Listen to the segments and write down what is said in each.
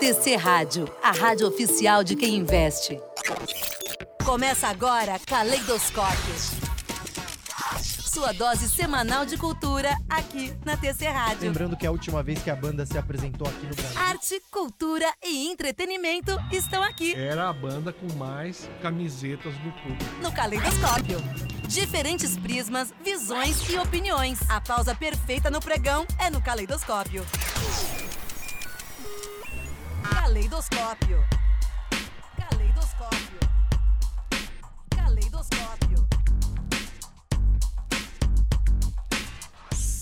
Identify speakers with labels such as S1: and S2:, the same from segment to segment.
S1: TC Rádio, a rádio oficial de quem investe. Começa agora Caleidoscópio. Sua dose semanal de cultura aqui na TC Rádio.
S2: Lembrando que a última vez que a banda se apresentou aqui no Brasil.
S1: Arte, cultura e entretenimento estão aqui
S3: Era a banda com mais camisetas do público.
S1: no Caleidoscópio. Diferentes prismas, visões e opiniões. A pausa perfeita no pregão é no Caleidoscópio. Caleidoscópio. Caleidoscópio.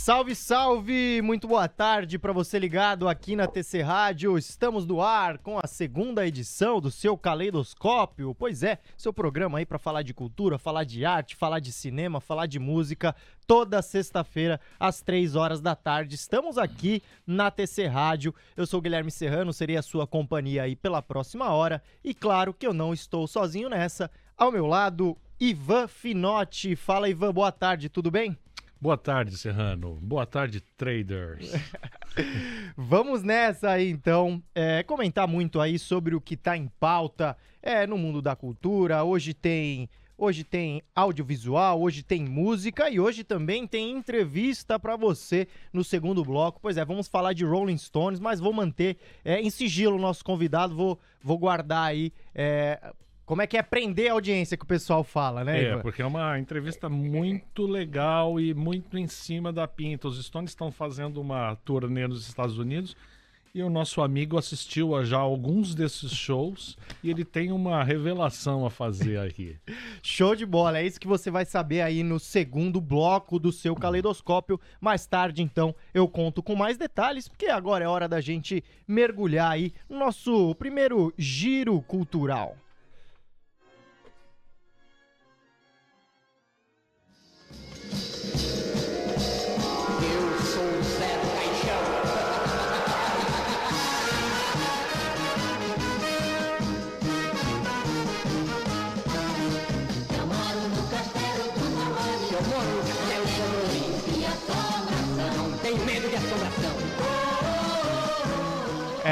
S2: Salve, salve! Muito boa tarde para você ligado aqui na TC Rádio. Estamos no ar com a segunda edição do seu Caleidoscópio. Pois é, seu programa aí para falar de cultura, falar de arte, falar de cinema, falar de música. Toda sexta-feira às três horas da tarde. Estamos aqui na TC Rádio. Eu sou Guilherme Serrano, serei a sua companhia aí pela próxima hora. E claro que eu não estou sozinho nessa. Ao meu lado, Ivan Finotti. Fala, Ivan, boa tarde, tudo bem?
S3: Boa tarde, Serrano. Boa tarde, traders.
S2: Vamos nessa aí, então. É, comentar muito aí sobre o que tá em pauta é, no mundo da cultura. Hoje tem. Hoje tem audiovisual, hoje tem música e hoje também tem entrevista para você no segundo bloco. Pois é, vamos falar de Rolling Stones, mas vou manter é, em sigilo o nosso convidado, vou, vou guardar aí. é, como é que é prender a audiência que o pessoal fala, né,
S3: É,
S2: Ivan?
S3: porque é uma entrevista muito legal e muito em cima da pinta. Os Stones estão fazendo uma turnê nos Estados Unidos e o nosso amigo assistiu a já alguns desses shows e ele tem uma revelação a fazer aqui.
S2: Show de bola, é isso que você vai saber aí no segundo bloco do seu caleidoscópio. Mais tarde, então, eu conto com mais detalhes, porque agora é hora da gente mergulhar aí no nosso primeiro giro cultural.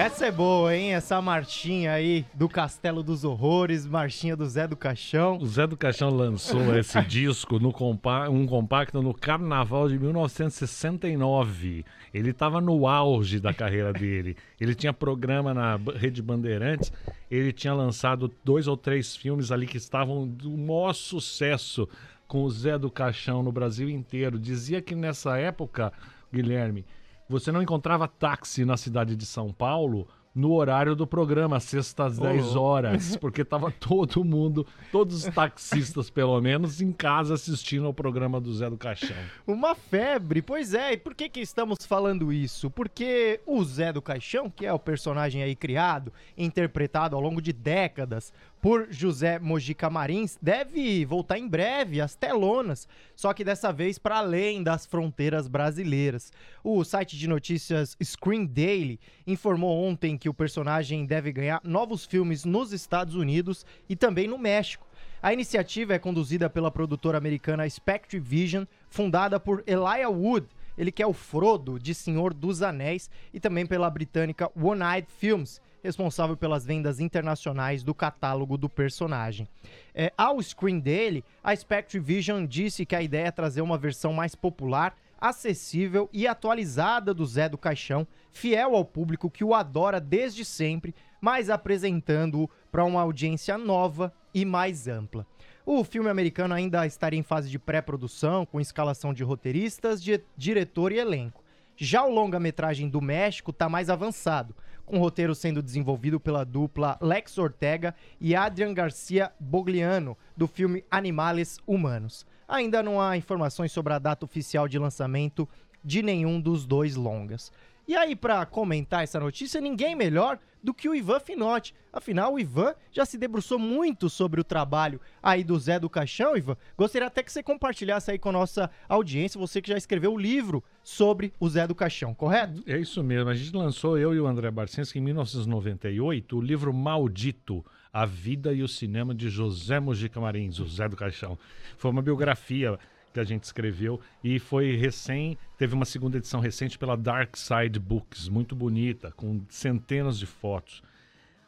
S2: Essa é boa, hein? Essa marchinha aí do Castelo dos Horrores, marchinha do Zé do Caixão.
S3: O Zé do Caixão lançou esse disco no compa um compacto no Carnaval de 1969. Ele estava no auge da carreira dele. Ele tinha programa na Rede Bandeirantes. Ele tinha lançado dois ou três filmes ali que estavam do maior sucesso com o Zé do Caixão no Brasil inteiro. Dizia que nessa época, Guilherme, você não encontrava táxi na cidade de São Paulo no horário do programa, sexta às 10 horas, porque tava todo mundo, todos os taxistas pelo menos, em casa assistindo ao programa do Zé do Caixão.
S2: Uma febre, pois é. E por que que estamos falando isso? Porque o Zé do Caixão, que é o personagem aí criado, interpretado ao longo de décadas por José Mojica Marins, deve voltar em breve às telonas, só que dessa vez para além das fronteiras brasileiras. O site de notícias Screen Daily informou ontem que o personagem deve ganhar novos filmes nos Estados Unidos e também no México. A iniciativa é conduzida pela produtora americana Spectre Vision, fundada por Elijah Wood, ele que é o Frodo de Senhor dos Anéis, e também pela britânica One Eyed Films, responsável pelas vendas internacionais do catálogo do personagem. É, ao screen dele, a Spectre Vision disse que a ideia é trazer uma versão mais popular, acessível e atualizada do Zé do Caixão, fiel ao público que o adora desde sempre, mas apresentando-o para uma audiência nova e mais ampla. O filme americano ainda estaria em fase de pré-produção, com escalação de roteiristas, de diretor e elenco. Já o longa-metragem do México está mais avançado, com roteiro sendo desenvolvido pela dupla Lex Ortega e Adrian Garcia Bogliano, do filme Animales Humanos. Ainda não há informações sobre a data oficial de lançamento de nenhum dos dois longas. E aí, para comentar essa notícia, ninguém melhor do que o Ivan Finotti. Afinal, o Ivan já se debruçou muito sobre o trabalho aí do Zé do Caixão, Ivan. Gostaria até que você compartilhasse aí com a nossa audiência, você que já escreveu o livro sobre o Zé do Caixão, correto?
S3: É isso mesmo. A gente lançou, eu e o André Barcinski, em 1998, o livro Maldito, A Vida e o Cinema de José Mojica Marins, o Zé do Caixão. Foi uma biografia que a gente escreveu e foi recém, teve uma segunda edição recente pela Dark Side Books, muito bonita, com centenas de fotos.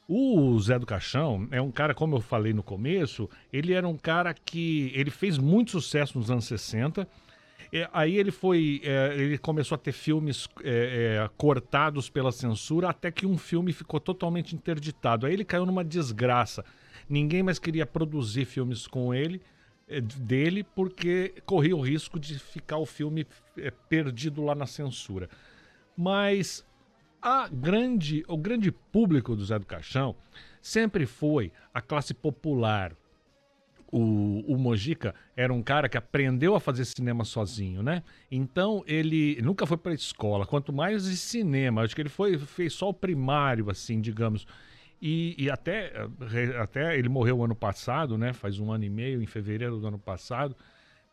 S3: O Zé do Caixão é um cara, como eu falei no começo, ele era um cara que ele fez muito sucesso nos anos 60. É, aí ele foi, é, ele começou a ter filmes é, é, cortados pela censura, até que um filme ficou totalmente interditado. Aí ele caiu numa desgraça. Ninguém mais queria produzir filmes com ele, dele, porque corria o risco de ficar o filme é, perdido lá na censura. Mas a grande, o grande público do Zé do Caixão sempre foi a classe popular. O, o Mojica era um cara que aprendeu a fazer cinema sozinho, né? Então ele nunca foi para escola, quanto mais de cinema. Acho que ele foi fez só o primário, assim, digamos. E, e até, até ele morreu ano passado, né? Faz um ano e meio, em fevereiro do ano passado.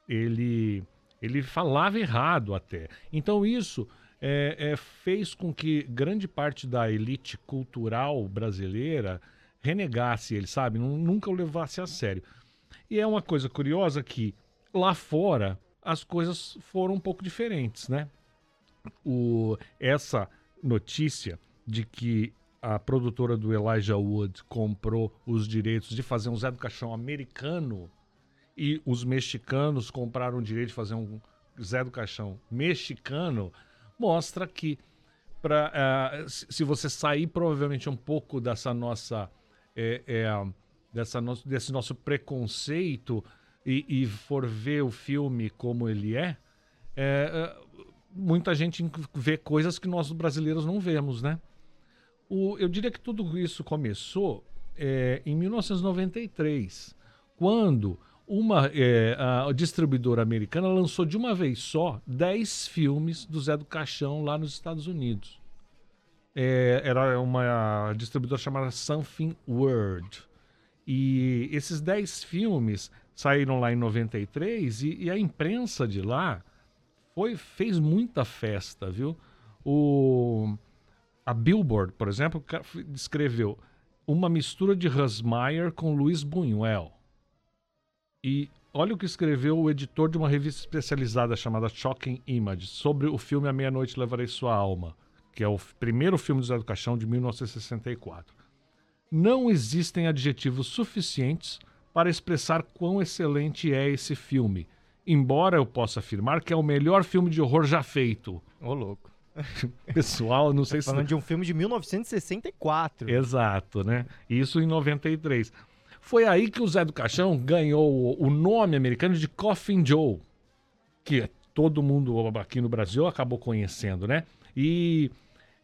S3: Ele, ele falava errado até. Então isso é, é, fez com que grande parte da elite cultural brasileira renegasse ele, sabe? Nunca o levasse a sério. E é uma coisa curiosa que lá fora as coisas foram um pouco diferentes, né? O, essa notícia de que a produtora do Elijah Wood comprou os direitos de fazer um Zé do Caixão americano e os mexicanos compraram o direito de fazer um Zé do Caixão mexicano mostra que para uh, se você sair provavelmente um pouco dessa nossa é, é, dessa no, desse nosso preconceito e, e, for ver o filme como ele é, é, muita gente vê coisas que nós brasileiros não vemos, né? O, eu diria que tudo isso começou em 1993, quando uma é, a distribuidora americana lançou de uma vez só 10 filmes do Zé do Caixão lá nos Estados Unidos. É, era uma distribuidora chamada Something World. E esses 10 filmes saíram lá em 93 e, e a imprensa de lá foi, fez muita festa, viu? O, a Billboard, por exemplo, descreveu uma mistura de Hans Meyer com Luiz Buñuel. E olha o que escreveu o editor de uma revista especializada chamada Shocking Image sobre o filme A Meia-Noite Levarei Sua Alma, que é o primeiro filme do Zé do Caixão de 1964. Não existem adjetivos suficientes para expressar quão excelente é esse filme, embora eu possa afirmar que é o melhor filme de horror já feito.
S2: Ô, oh, louco.
S3: Pessoal, não sei
S2: tá se. Falando de um filme de 1964.
S3: Exato, né? Isso em 93. Foi aí que o Zé do Caixão ganhou o nome americano de Coffin Joe, que todo mundo aqui no Brasil acabou conhecendo, né? E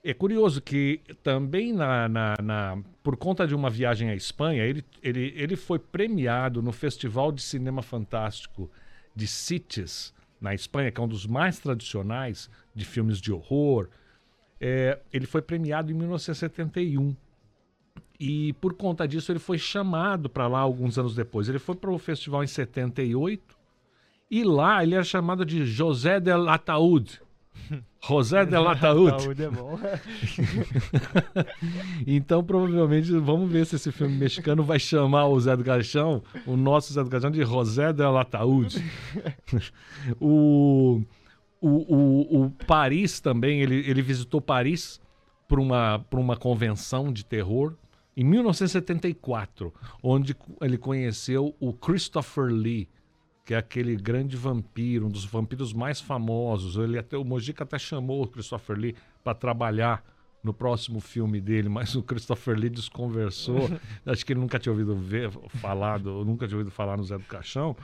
S3: é curioso que também na, na, na, por conta de uma viagem à Espanha, ele, ele, ele foi premiado no Festival de Cinema Fantástico de Sitges, na Espanha, que é um dos mais tradicionais de filmes de horror. É, ele foi premiado em 1971. E por conta disso ele foi chamado para lá alguns anos depois. Ele foi para o festival em 78 e lá ele era chamado de José del Ataúd. José del Ataúd. Ataúd é bom. então provavelmente vamos ver se esse filme mexicano vai chamar o Zé do Caixão, o nosso Zé do Caixão, de José del Ataúd. o, o, o, o Paris também, ele, ele visitou Paris para uma, uma convenção de terror em 1974, onde ele conheceu o Christopher Lee, que é aquele grande vampiro, um dos vampiros mais famosos. Ele até o Mojica até chamou o Christopher Lee para trabalhar no próximo filme dele, mas o Christopher Lee desconversou. Acho que ele nunca tinha ouvido ver, falado, nunca tinha ouvido falar no Zé do Caixão,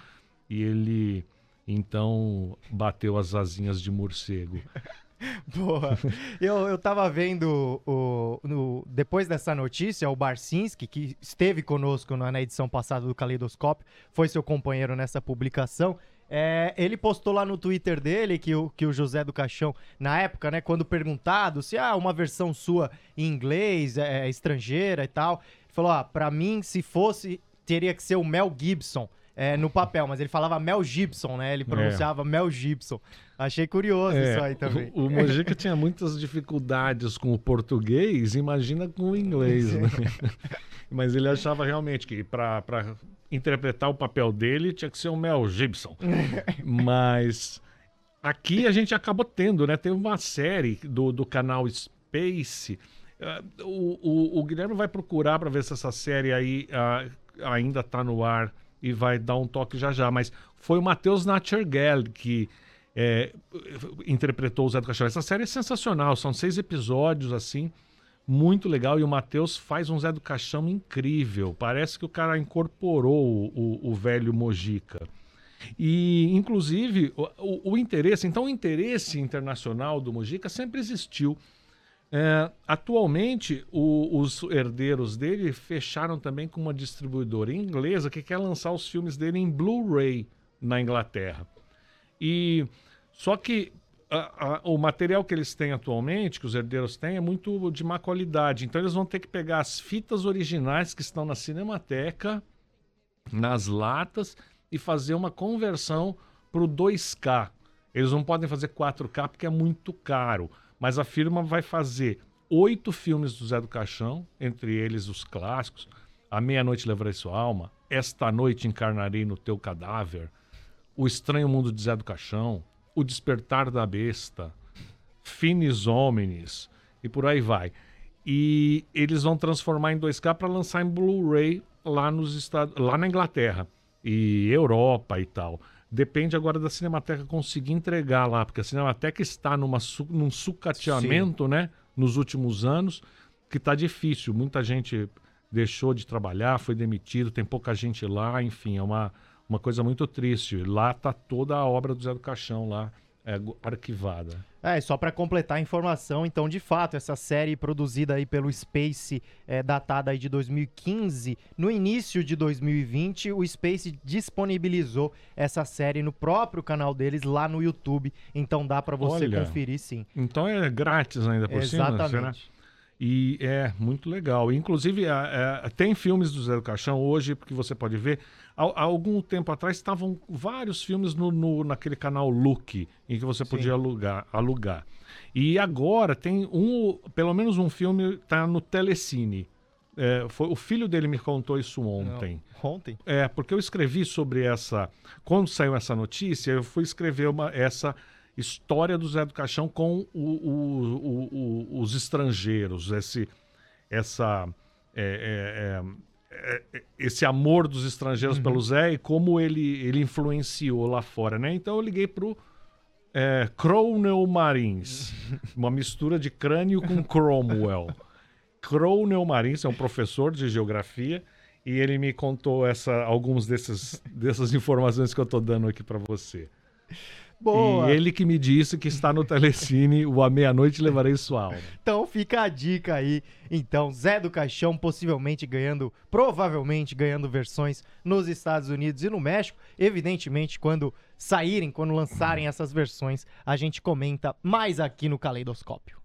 S3: e ele então bateu as asinhas de morcego.
S2: Boa. Eu, eu tava vendo o, no, depois dessa notícia, o Barcinski, que esteve conosco na, na edição passada do Caleidoscópio, foi seu companheiro nessa publicação. É, ele postou lá no Twitter dele que o, que o José do Caixão, na época, né, quando perguntado se há ah, uma versão sua em inglês, é, é, estrangeira e tal, falou: ah, pra mim, se fosse, teria que ser o Mel Gibson é, no papel, mas ele falava Mel Gibson, né? Ele é. pronunciava é. Mel Gibson. Achei curioso é, isso aí também.
S3: O, o Mojica tinha muitas dificuldades com o português, imagina com o inglês, né? Mas ele achava realmente que para interpretar o papel dele, tinha que ser o Mel Gibson. Mas aqui a gente acabou tendo, né? Tem uma série do, do canal Space. Ah, o, o, o Guilherme vai procurar para ver se essa série aí ah, ainda está no ar e vai dar um toque já já. Mas foi o Matheus Natchergel que é, interpretou o Zé do Caixão. Essa série é sensacional, são seis episódios assim, muito legal. E o Matheus faz um Zé do Caixão incrível. Parece que o cara incorporou o, o, o velho Mojica. E, inclusive, o, o, o interesse, então, o interesse internacional do Mojica sempre existiu. É, atualmente, o- os herdeiros dele fecharam também com uma distribuidora inglesa que quer lançar os filmes dele em Blu-ray na Inglaterra. E só que a- a- o material que eles têm atualmente, que os herdeiros têm, é muito de má qualidade. Então eles vão ter que pegar as fitas originais que estão na Cinemateca, nas latas, e fazer uma conversão para o 2K. Eles não podem fazer 4K porque é muito caro. Mas a firma vai fazer oito filmes do Zé do Caixão, entre eles os clássicos. A Meia-Noite Levarei Sua Alma, Esta Noite Encarnarei no Teu Cadáver, O Estranho Mundo de Zé do Caixão, O Despertar da Besta, Finis Homines e por aí vai. E eles vão transformar em 2K para lançar em Blu-ray lá nos Estados, lá na Inglaterra e Europa e tal. Depende agora da Cinemateca conseguir entregar lá, porque a Cinemateca está numa num sucateamento, né, nos últimos anos, que está difícil. Muita gente deixou de trabalhar, foi demitido, tem pouca gente lá, enfim, é uma, uma coisa muito triste. Lá está toda a obra do Zé do Caixão lá é, arquivada.
S2: É, só para completar a informação, então, de fato, essa série produzida aí pelo Space, é, datada aí de 2015, no início de 2020, o Space disponibilizou essa série no próprio canal deles lá no YouTube, então dá para você
S3: Olha.
S2: conferir sim.
S3: Então é grátis ainda por cima, será?
S2: Exatamente.
S3: E é muito legal. Inclusive, a- a- tem filmes do Zé do Caixão hoje, porque você pode ver. Há, há algum tempo atrás estavam vários filmes no, no- naquele canal Look, em que você podia alugar, alugar. E agora tem um, pelo menos um filme tá no Telecine. É, foi, o filho dele me contou isso ontem.
S2: Ontem?
S3: É, porque eu escrevi sobre essa. Quando saiu essa notícia, eu fui escrever uma, essa história do Zé do Caixão com o- o- o- os estrangeiros, esse, essa, é, é, é, esse amor dos estrangeiros pelo Zé e como ele, ele influenciou lá fora, né? Então eu liguei pro é, Cromwell Marins, uma mistura de crânio com Cromwell. Cromwell Marins é um professor de geografia e ele me contou essa, alguns desses, dessas informações que eu tô dando aqui para você.
S2: Boa!
S3: E ele que me disse que está no Telecine o A Meia-Noite Levarei Sua Alma.
S2: Então fica a dica aí. Então, Zé do Caixão possivelmente ganhando, provavelmente ganhando versões nos Estados Unidos e no México. Evidentemente, quando saírem, quando lançarem essas versões, a gente comenta mais aqui no Caleidoscópio.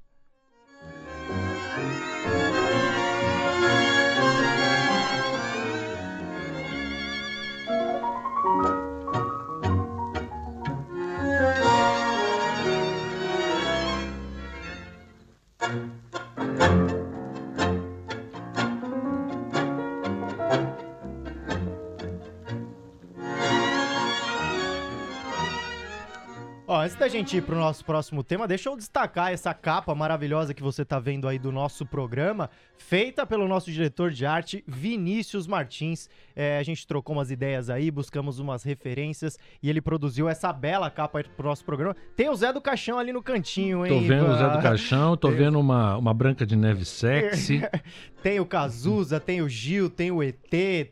S2: Ó, antes da gente ir pro nosso próximo tema, deixa eu destacar essa capa maravilhosa que você tá vendo aí do nosso programa, feita pelo nosso diretor de arte, Vinícius Martins. É, a gente trocou umas ideias aí, buscamos umas referências e ele produziu essa bela capa aí pro nosso programa. Tem o Zé do Caixão ali no cantinho, hein?
S3: Tô vendo o Zé do Caixão, tô vendo uma, uma Branca de Neve sexy.
S2: Tem o Cazuza, tem o Gil, tem o ET,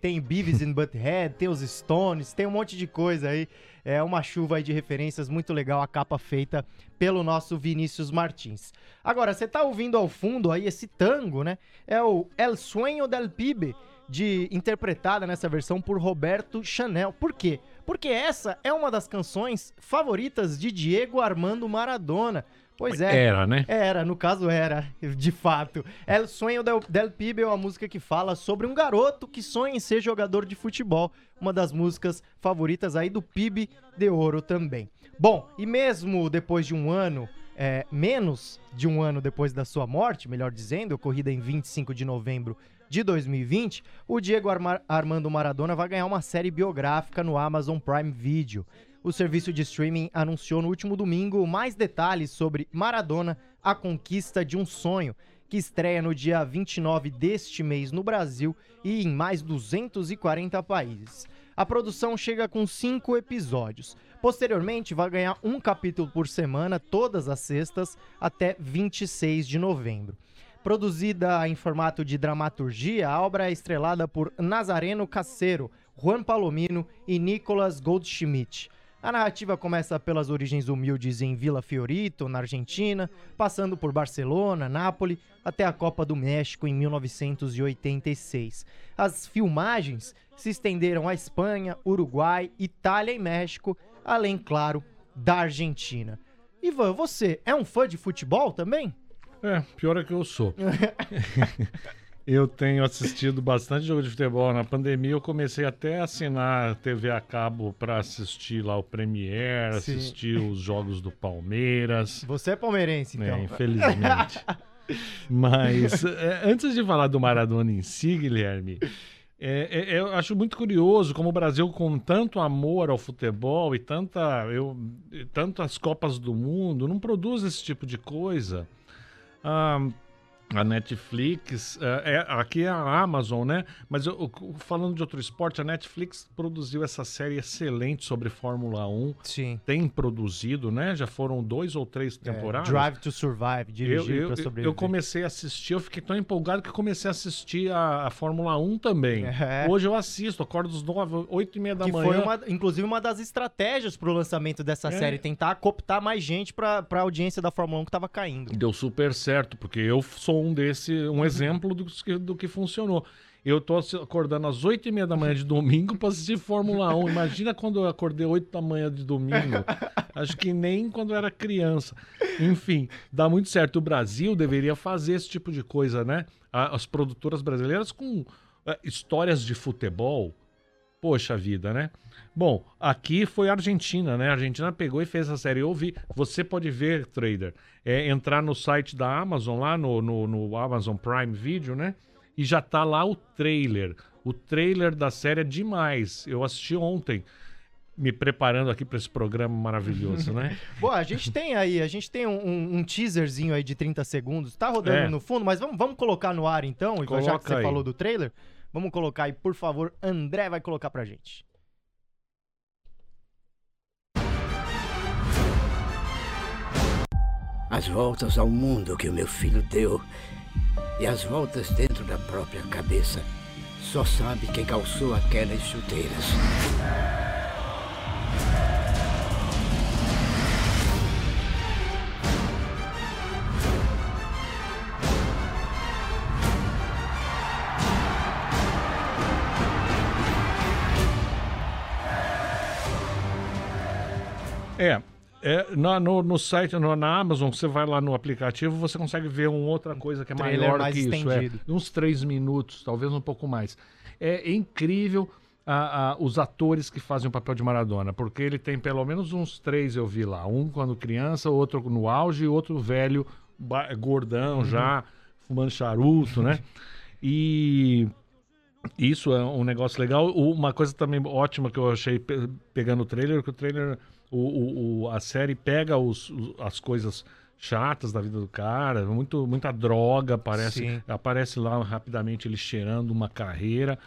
S2: tem Beavis and Butthead, tem os Stones, tem um monte de coisa aí. É uma chuva aí de referências muito legal, a capa feita pelo nosso Vinícius Martins. Agora, você tá ouvindo ao fundo aí esse tango, né? É o El Sueño del Pibe, de, interpretada nessa versão por Roberto Chanel. Por quê? Porque essa é uma das canções favoritas de Diego Armando Maradona. Pois é.
S3: Era, né?
S2: Era, no caso era, de fato. El Sonho del, del Pibe é uma música que fala sobre um garoto que sonha em ser jogador de futebol. Uma das músicas favoritas aí do Pibe de Ouro também. Bom, e mesmo depois de um ano é, menos de um ano depois da sua morte, melhor dizendo, ocorrida em 25 de novembro de 2020, o Diego Arma- Armando Maradona vai ganhar uma série biográfica no Amazon Prime Video. O serviço de streaming anunciou no último domingo mais detalhes sobre Maradona, a conquista de um sonho, que estreia no dia 29 deste mês no Brasil e em mais 240 países. A produção chega com cinco episódios. Posteriormente, vai ganhar um capítulo por semana, todas as sextas, até 26 de novembro. Produzida em formato de dramaturgia, a obra é estrelada por Nazareno Cassero, Juan Palomino e Nicolas Goldschmidt. A narrativa começa pelas origens humildes em Vila Fiorito, na Argentina, passando por Barcelona, Nápoles, até a Copa do México em 1986. As filmagens se estenderam à Espanha, Uruguai, Itália e México, além, claro, da Argentina. Ivan, você é um fã de futebol também?
S3: É, pior é que eu sou. eu tenho assistido bastante jogo de futebol. Na pandemia eu comecei até a assinar TV a cabo para assistir lá o Premier,
S2: Sim.
S3: assistir os jogos do Palmeiras.
S2: Você é palmeirense,
S3: né,
S2: então.
S3: infelizmente. Mas é, antes de falar do Maradona em si, Guilherme, é, é, eu acho muito curioso como o Brasil, com tanto amor ao futebol e tanta, eu, tantas Copas do Mundo, não produz esse tipo de coisa. Ah, a Netflix, é, é- aqui é a Amazon, né? Mas eu- falando de outro esporte, a Netflix produziu essa série excelente sobre Fórmula 1.
S2: Sim.
S3: Tem produzido, né? Já foram dois ou três temporadas.
S2: É, Drive to Survive, dirigido
S3: eu,
S2: pra
S3: eu-
S2: sobreviver.
S3: eu comecei a assistir, eu fiquei tão empolgado que comecei a assistir a, a Fórmula 1 também.
S2: É.
S3: Hoje eu assisto, acordo às nove, oito e meia da
S2: que
S3: manhã.
S2: foi uma, inclusive uma das estratégias pro lançamento dessa
S3: É.
S2: série, tentar cooptar mais gente pra, pra audiência da Fórmula 1 que tava caindo.
S3: Deu super certo, porque eu sou um desse, um exemplo do que, do que funcionou. Eu tô acordando às oito e meia da manhã de domingo para assistir Fórmula 1. Imagina quando eu acordei oito da manhã de domingo. Acho que nem quando eu era criança. Enfim, dá muito certo. O Brasil deveria fazer esse tipo de coisa, né? As produtoras brasileiras com eh, histórias de futebol. Poxa vida, né? Bom, aqui foi a Argentina, né? A Argentina pegou e fez a série. Eu vi. Você pode ver, trader, é entrar no site da Amazon, lá no, no, no Amazon Prime Video, né? E já tá lá o trailer. O trailer da série é demais. Eu assisti ontem, me preparando aqui para esse programa maravilhoso, né?
S2: Bom, a gente tem aí, a gente tem um, um- teaserzinho aí de 30 segundos, tá rodando
S3: É.
S2: no fundo, mas vamos, vamos colocar no ar então, Ivan, já que
S3: Coloca
S2: você
S3: aí.
S2: falou do trailer. Vamos colocar aí, por favor, André vai colocar pra gente.
S4: As voltas ao mundo que o meu filho deu e as voltas dentro da própria cabeça. Só sabe quem calçou aquelas chuteiras.
S3: É. é na- no, no site, no- na Amazon, você vai lá no aplicativo, você consegue ver uma outra coisa que é
S2: Trailer
S3: maior que isso.
S2: estendido.
S3: É, uns três minutos, talvez um pouco mais. É incrível a- a- os atores que fazem o papel de Maradona, porque ele tem pelo menos uns três, eu vi lá. Um quando criança, outro no auge e outro velho, gordão já, fumando charuto, né? E isso é um negócio legal. Uma coisa também ótima que eu achei pe- pegando o trailer, que o trailer, o, o- o- a série pega os- os- as coisas chatas da vida do cara, muito, muita droga aparece,
S2: Sim.
S3: aparece lá rapidamente ele cheirando uma carreira,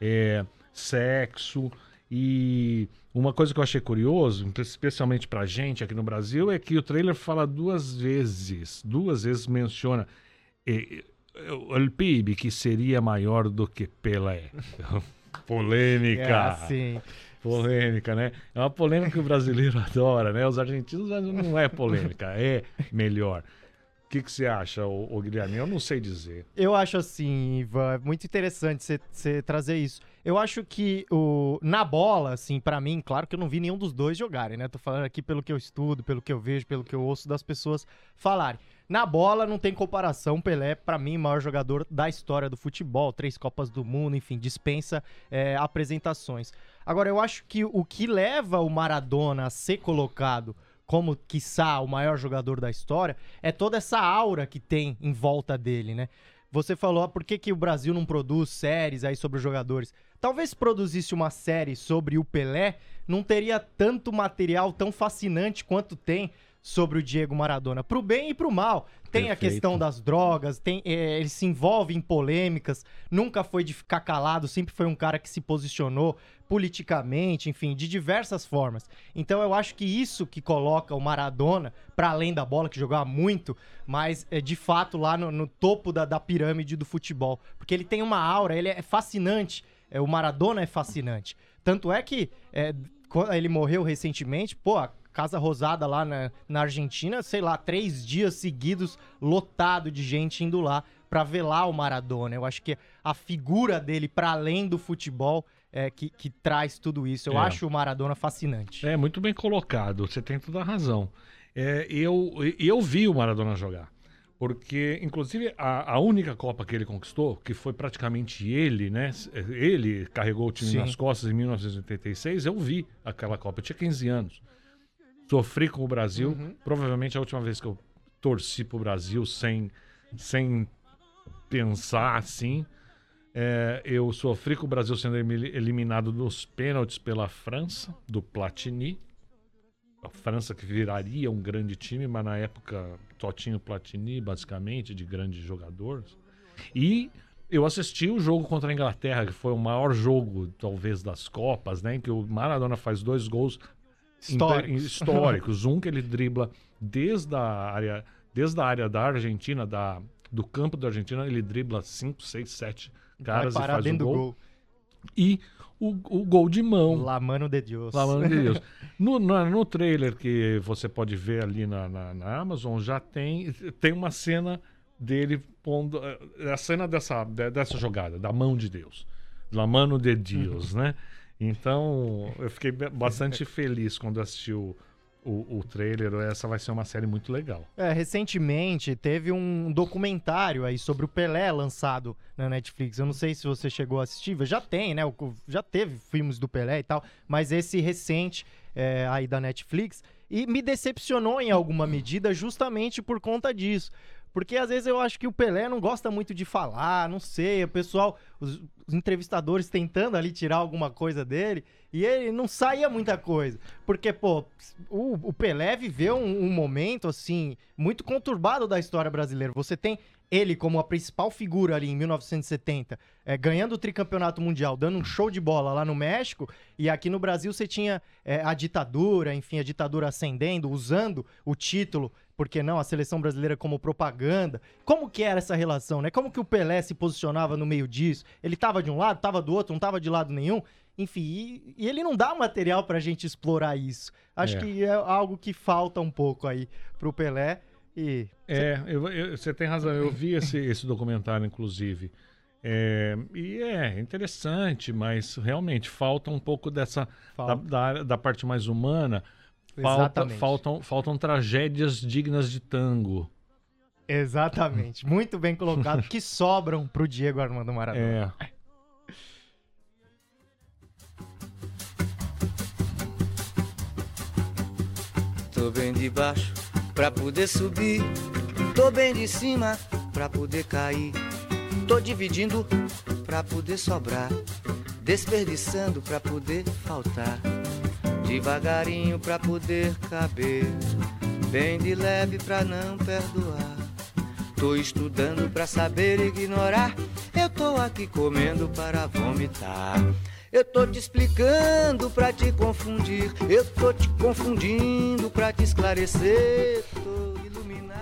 S3: é, sexo e uma coisa que eu achei curioso, especialmente pra gente aqui no Brasil, é que o trailer fala duas vezes, duas vezes menciona eh, eh, o PIB que seria maior do que Pelé. Polêmica.
S2: É assim.
S3: Polêmica, né? É uma polêmica que o brasileiro adora, né? Os argentinos não é polêmica, é melhor. O que, que você acha, ô, ô Guilherme? Eu não sei dizer.
S2: Eu acho assim, Ivan, é muito interessante você- trazer isso. Eu acho que o na bola, assim, pra mim, claro que eu não vi nenhum dos dois jogarem, né? Tô falando aqui pelo que eu estudo, pelo que eu vejo, pelo que eu ouço das pessoas falarem. Na bola não tem comparação, Pelé, pra mim, maior jogador da história do futebol, três Copas do Mundo, enfim, dispensa é, apresentações. Agora, eu acho que o que leva o Maradona a ser colocado como, quiçá, o maior jogador da história, é toda essa aura que tem em volta dele, né? Você falou, ah, por que, que o Brasil não produz séries aí sobre os jogadores? Talvez se produzisse uma série sobre o Pelé, não teria tanto material tão fascinante quanto tem sobre o Diego Maradona, pro bem e pro mal. Tem a
S3: Perfeito.
S2: questão das drogas, tem, é, ele se envolve em polêmicas, nunca foi de ficar calado, sempre foi um cara que se posicionou politicamente, enfim, de diversas formas. Então eu acho que isso que coloca o Maradona para além da bola, que jogava muito, mas é de fato lá no, no topo da, da pirâmide do futebol. Porque ele tem uma aura, ele é fascinante. É, o Maradona é fascinante. Tanto é que é, quando ele morreu recentemente, pô, a Casa Rosada lá na, na Argentina, sei lá, três dias seguidos lotado de gente indo lá pra velar o Maradona. Eu acho que a figura dele, para além do futebol, é que, que traz tudo isso. Eu
S3: É.
S2: acho o Maradona fascinante.
S3: É, muito bem colocado. Você tem toda a razão. É, eu, eu vi o Maradona jogar. Porque, inclusive, a, a única Copa que ele conquistou, que foi praticamente ele, né? Ele carregou o time
S2: Sim.
S3: nas costas em 1986, eu vi aquela Copa. Eu tinha 15 anos. Sofri com o Brasil.
S2: Uhum.
S3: Provavelmente a última vez que eu torci pro Brasil sem, sem pensar assim. É, eu sofri com o Brasil sendo eliminado nos pênaltis pela França, do Platini. A França que viraria um grande time, mas na época só tinha o Platini, basicamente, de grandes jogadores. E eu assisti o jogo contra a Inglaterra, que foi o maior jogo, talvez, das Copas, né? Em que o Maradona faz dois gols
S2: Históricos.
S3: históricos. Um que ele dribla desde a área, desde a área da Argentina, da, do campo da Argentina, ele dribla 5, 6, 7 caras e faz
S2: dentro
S3: gol.
S2: gol.
S3: E o, o gol de mão.
S2: La mano de Deus.
S3: Pelo amor de Deus. No, na- no trailer que você pode ver ali na, na, na Amazon, já tem, tem uma cena dele pondo. é A cena dessa, de- dessa jogada, da mão de Deus. La mano de Deus, né? Então, eu fiquei bastante feliz quando assisti o, o, o trailer. Essa vai ser uma série muito legal.
S2: É, recentemente teve um documentário aí sobre o Pelé lançado na Netflix. Eu não sei se você chegou a assistir, já tem, né? Já teve filmes do Pelé e tal, mas esse recente é, aí da Netflix e me decepcionou em alguma medida justamente por conta disso. Porque às vezes eu acho que o Pelé não gosta muito de falar, não sei, o pessoal, os, os entrevistadores tentando ali tirar alguma coisa dele, e ele não saía muita coisa. Porque, pô, o, o Pelé viveu um, um momento, assim, muito conturbado da história brasileira. Você tem ele como a principal figura ali em 1970, é, ganhando o tricampeonato mundial, dando um show de bola lá no México, e aqui no Brasil você tinha é, a ditadura, enfim, a ditadura ascendendo, usando o título, por que não, a seleção brasileira como propaganda. Como que era essa relação, né? Como que o Pelé se posicionava no meio disso? Ele tava de um lado, tava do outro, não tava de lado nenhum? Enfim, e, e ele não dá material pra gente explorar isso. Acho
S3: É.
S2: que é algo que falta um pouco aí pro Pelé. E
S3: É, você tem razão. Eu vi esse, esse documentário, inclusive. É, e é interessante, mas realmente falta um pouco dessa da, da, da parte mais humana. Falta, faltam, faltam tragédias dignas de tango.
S2: Exatamente. Muito bem colocado. que sobram pro Diego Armando Maradona.
S3: É.
S5: Tô bem de baixo pra poder subir. Tô bem de cima pra poder cair. Tô dividindo pra poder sobrar. Desperdiçando pra poder faltar. Devagarinho pra poder caber. Bem de leve pra não perdoar. Tô estudando pra saber ignorar. Eu tô aqui comendo para vomitar. Eu tô te explicando pra te confundir. Eu tô te confundindo pra te esclarecer.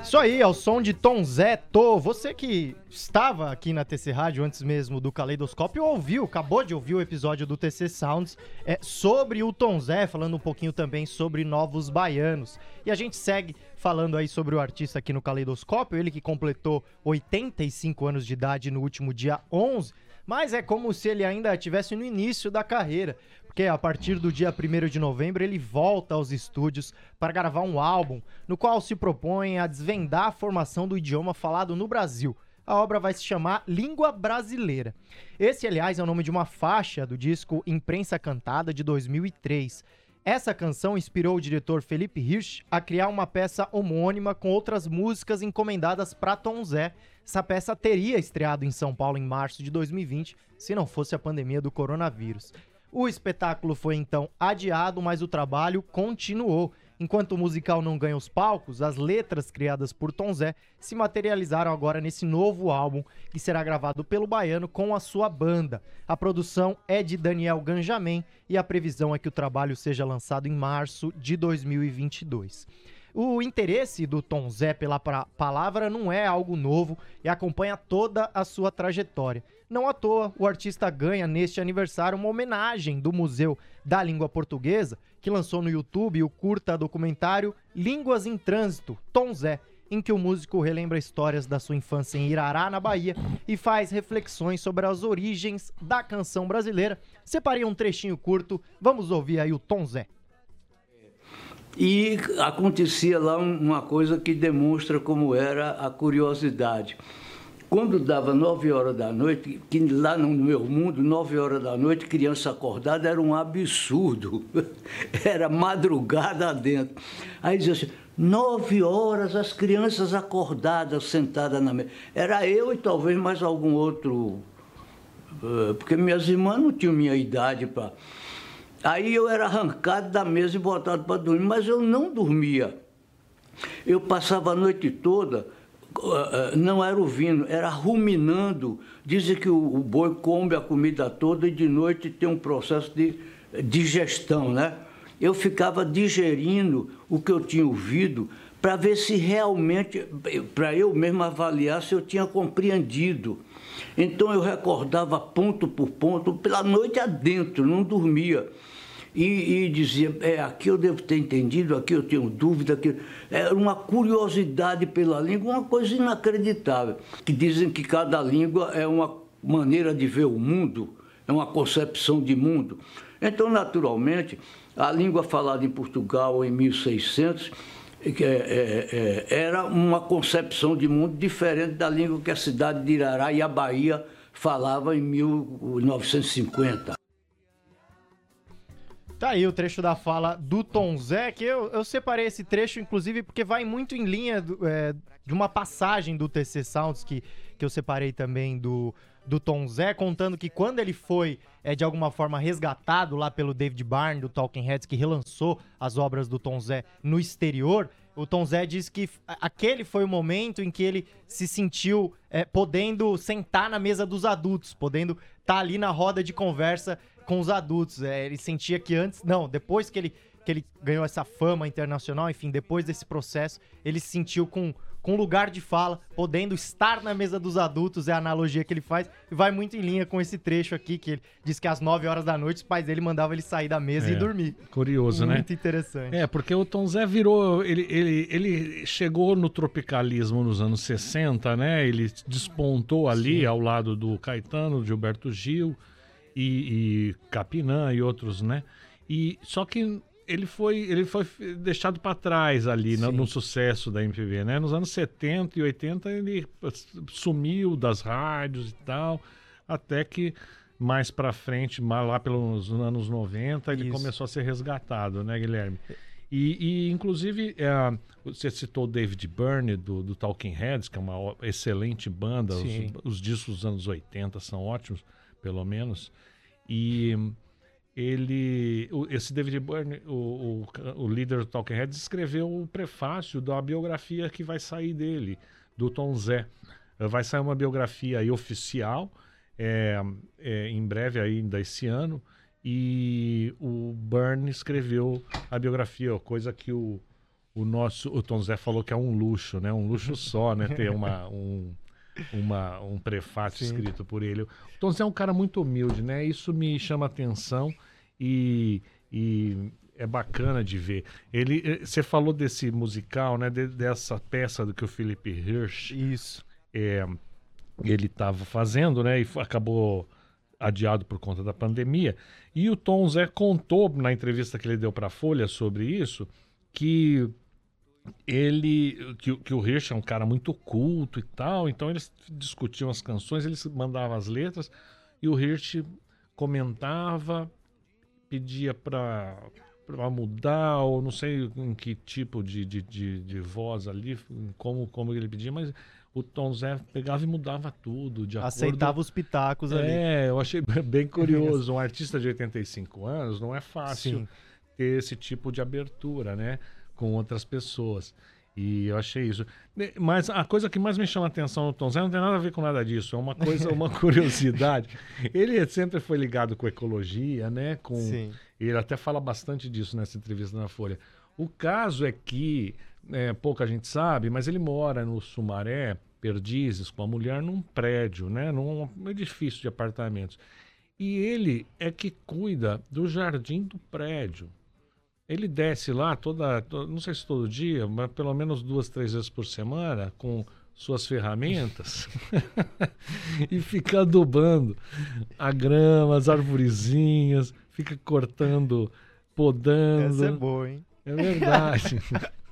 S2: Isso aí, ao som de Tom Zé, Tô. Você que estava aqui na TC Rádio antes mesmo do Caleidoscópio, ouviu, acabou de ouvir o episódio do TC Sounds é, sobre o Tom Zé, falando um pouquinho também sobre Novos Baianos. E a gente segue falando aí sobre o artista aqui no Caleidoscópio, ele que completou 85 anos de idade no último dia 11, mas é como se ele ainda estivesse no início da carreira, porque a partir do dia 1 de novembro ele volta aos estúdios para gravar um álbum no qual se propõe a desvendar a formação do idioma falado no Brasil. A obra vai se chamar Língua Brasileira. Esse, aliás, é o nome de uma faixa do disco Imprensa Cantada de 2003. Essa canção inspirou o diretor Felipe Hirsch a criar uma peça homônima com outras músicas encomendadas para Tom Zé. Essa peça teria estreado em São Paulo em março de 2020, se não fosse a pandemia do coronavírus. O espetáculo foi então adiado, mas o trabalho continuou. Enquanto o musical não ganha os palcos, as letras criadas por Tom Zé se materializaram agora nesse novo álbum que será gravado pelo Baiano com a sua banda. A produção é de Daniel Ganjamin e a previsão é que o trabalho seja lançado em março de 2022. O interesse do Tom Zé pela palavra não é algo novo e acompanha toda a sua trajetória. Não à toa, o artista ganha neste aniversário uma homenagem do Museu da Língua Portuguesa, que lançou no YouTube o curta documentário Línguas em Trânsito, Tom Zé, em que o músico relembra histórias da sua infância em Irará, na Bahia, e faz reflexões sobre as origens da canção brasileira. Separei um trechinho curto, vamos ouvir aí o Tom Zé.
S6: E acontecia lá uma coisa que demonstra como era a curiosidade. Quando dava nove horas da noite, que lá no meu mundo, nove horas da noite, criança acordada era um absurdo. Era madrugada dentro. Aí dizia assim, nove horas as crianças acordadas, sentadas na mesa. Era eu e talvez mais algum outro. Eh, porque minhas irmãs não tinham minha idade para. Aí eu era arrancado da mesa e botado para dormir, mas eu não dormia. Eu passava a noite toda ah, ah, não era ouvindo, era ruminando. Dizem que o boi come a comida toda e de noite tem um processo de digestão, né? Eu ficava digerindo o que eu tinha ouvido para ver se realmente, para eu mesmo avaliar se eu tinha compreendido. Então eu recordava ponto por ponto, pela noite adentro, não dormia e, e, dizia, é, aqui eu devo ter entendido, aqui eu tenho dúvida, aqui... Era uma curiosidade pela língua, uma coisa inacreditável. Que dizem que cada língua é uma maneira de ver o mundo, é uma concepção de mundo. Então, naturalmente, a língua falada em Portugal em 1600 é, é, é, era uma concepção de mundo diferente da língua que a cidade de Irará e a Bahia falava em 1950.
S2: Tá aí o trecho da fala do Tom Zé, que eu, eu separei esse trecho, inclusive, porque vai muito em linha do, é, de uma passagem do TC Sounds que, que eu separei também do, do Tom Zé, contando que quando ele foi, é, de alguma forma, resgatado lá pelo David Byrne, do Talking Heads, que relançou as obras do Tom Zé no exterior, o Tom Zé diz que aquele foi o momento em que ele se sentiu é, podendo sentar na mesa dos adultos, podendo estar tá ali na roda de conversa com os adultos. É, ele sentia que antes, não, depois que ele, que ele ganhou essa fama internacional, enfim, depois desse processo, ele se sentiu com, com lugar de fala, podendo estar na mesa dos adultos, é a analogia que ele faz, e vai muito em linha com esse trecho aqui, que ele diz que às 9 horas da noite os pais dele mandavam ele sair da mesa
S3: é,
S2: e dormir.
S3: Curioso,
S2: muito
S3: né?
S2: Muito interessante.
S3: É, porque o Tom Zé virou, ele, ele, ele chegou no tropicalismo nos anos 60, né? Ele despontou ali Sim. ao lado do Caetano, Gilberto Gil, e, e Capinã e outros, né? E só que ele foi, ele foi deixado para trás ali no, no, sucesso da MPB, né? Nos anos 70 e 80 ele sumiu das rádios e tal, até que mais para frente, lá pelos anos 90, ele Isso. começou a ser resgatado, né, Guilherme? E, e inclusive, é, você citou o David Byrne do, do Talking Heads, que é uma excelente banda, os, os discos dos anos 80 são ótimos pelo menos. E ele, esse David Byrne, o, o, o líder do Talking Heads, escreveu o prefácio da biografia que vai sair dele, do Tom Zé. Vai sair uma biografia aí oficial, é, é, em breve ainda esse ano, e o Byrne escreveu a biografia, coisa que o, o nosso, o Tom Zé falou que é um luxo, né? Um luxo só, né? Ter uma, um, uma, um prefácio Sim. escrito por ele. O Tom Zé é um cara muito humilde, né? Isso me chama atenção e, e é bacana de ver. Ele, eh, você falou desse musical, né? De, dessa peça do que o Felipe Hirsch.
S2: Isso.
S3: É, ele estava fazendo, né? E acabou adiado por conta da pandemia. E o Tom Zé contou na entrevista que ele deu para a Folha sobre isso que ele que, que o Hirsch é um cara muito culto e tal, então eles discutiam as canções, eles mandavam as letras e o Hirsch comentava, pedia para para mudar, ou não sei em que tipo de, de, de, de voz ali, como, como ele pedia, mas o Tom Zé pegava e mudava tudo, de
S2: Aceitava
S3: acordo...
S2: os pitacos ali.
S3: É, eu achei bem curioso. Um artista de 85 anos não é fácil
S2: Sim.
S3: ter esse tipo de abertura, né? Com outras pessoas. E eu achei isso. Mas a coisa que mais me chama a atenção no Tom Zé não tem nada a ver com nada disso. É uma coisa, uma curiosidade. Ele sempre foi ligado com ecologia, né? Com,
S2: Sim.
S3: ele até fala bastante disso nessa entrevista na Folha. O caso é que, é, pouca gente sabe, mas ele mora no Sumaré, Perdizes, com a mulher num prédio, né? Num edifício de apartamentos. E ele é que cuida do jardim do prédio. Ele desce lá toda, to- não sei se todo dia, mas pelo menos duas, três vezes por semana, com suas ferramentas e fica adubando a grama, as arvorezinhas, fica cortando, podando.
S2: Essa é boa, hein?
S3: É verdade.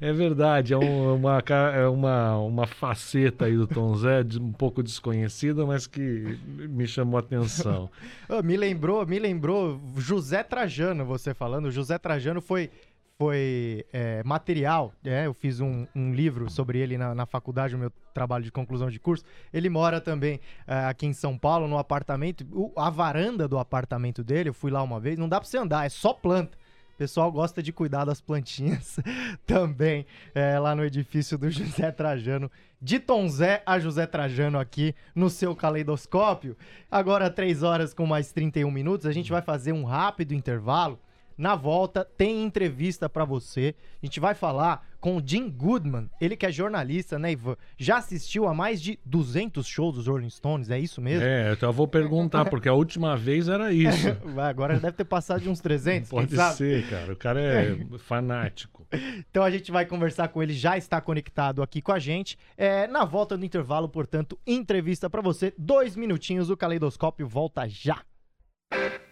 S3: É verdade, é, um- uma, ca- é uma, uma faceta aí do Tom Zé, um pouco desconhecida, mas que me chamou a atenção.
S2: Me lembrou, me lembrou José Trajano, você falando. José Trajano foi, foi é, material, né? Eu fiz um, um livro sobre ele na, na faculdade, o meu trabalho de conclusão de curso. Ele mora também é, aqui em São Paulo, no apartamento. O- a varanda do apartamento dele, eu fui lá uma vez, não dá pra você andar, é só planta. Pessoal gosta de cuidar das plantinhas também, é, lá no edifício do José Trajano. De Tom Zé a José Trajano aqui no seu caleidoscópio. Agora, 3 horas com mais 31 minutos, a gente vai fazer um rápido intervalo. Na volta, tem entrevista pra você. A gente vai falar com o Jim Goodman, ele que é jornalista, né, Ivan? Já assistiu a mais de 200 shows dos Rolling Stones, é isso mesmo?
S3: É, então eu vou perguntar, porque a última vez era isso.
S2: Agora deve ter passado de uns 300, quem
S3: Pode ser, cara. O cara é fanático.
S2: Então a gente vai conversar com ele, já está conectado aqui com a gente. É, na volta do intervalo, portanto, entrevista pra você. Dois minutinhos, o Caleidoscópio volta já. Estamos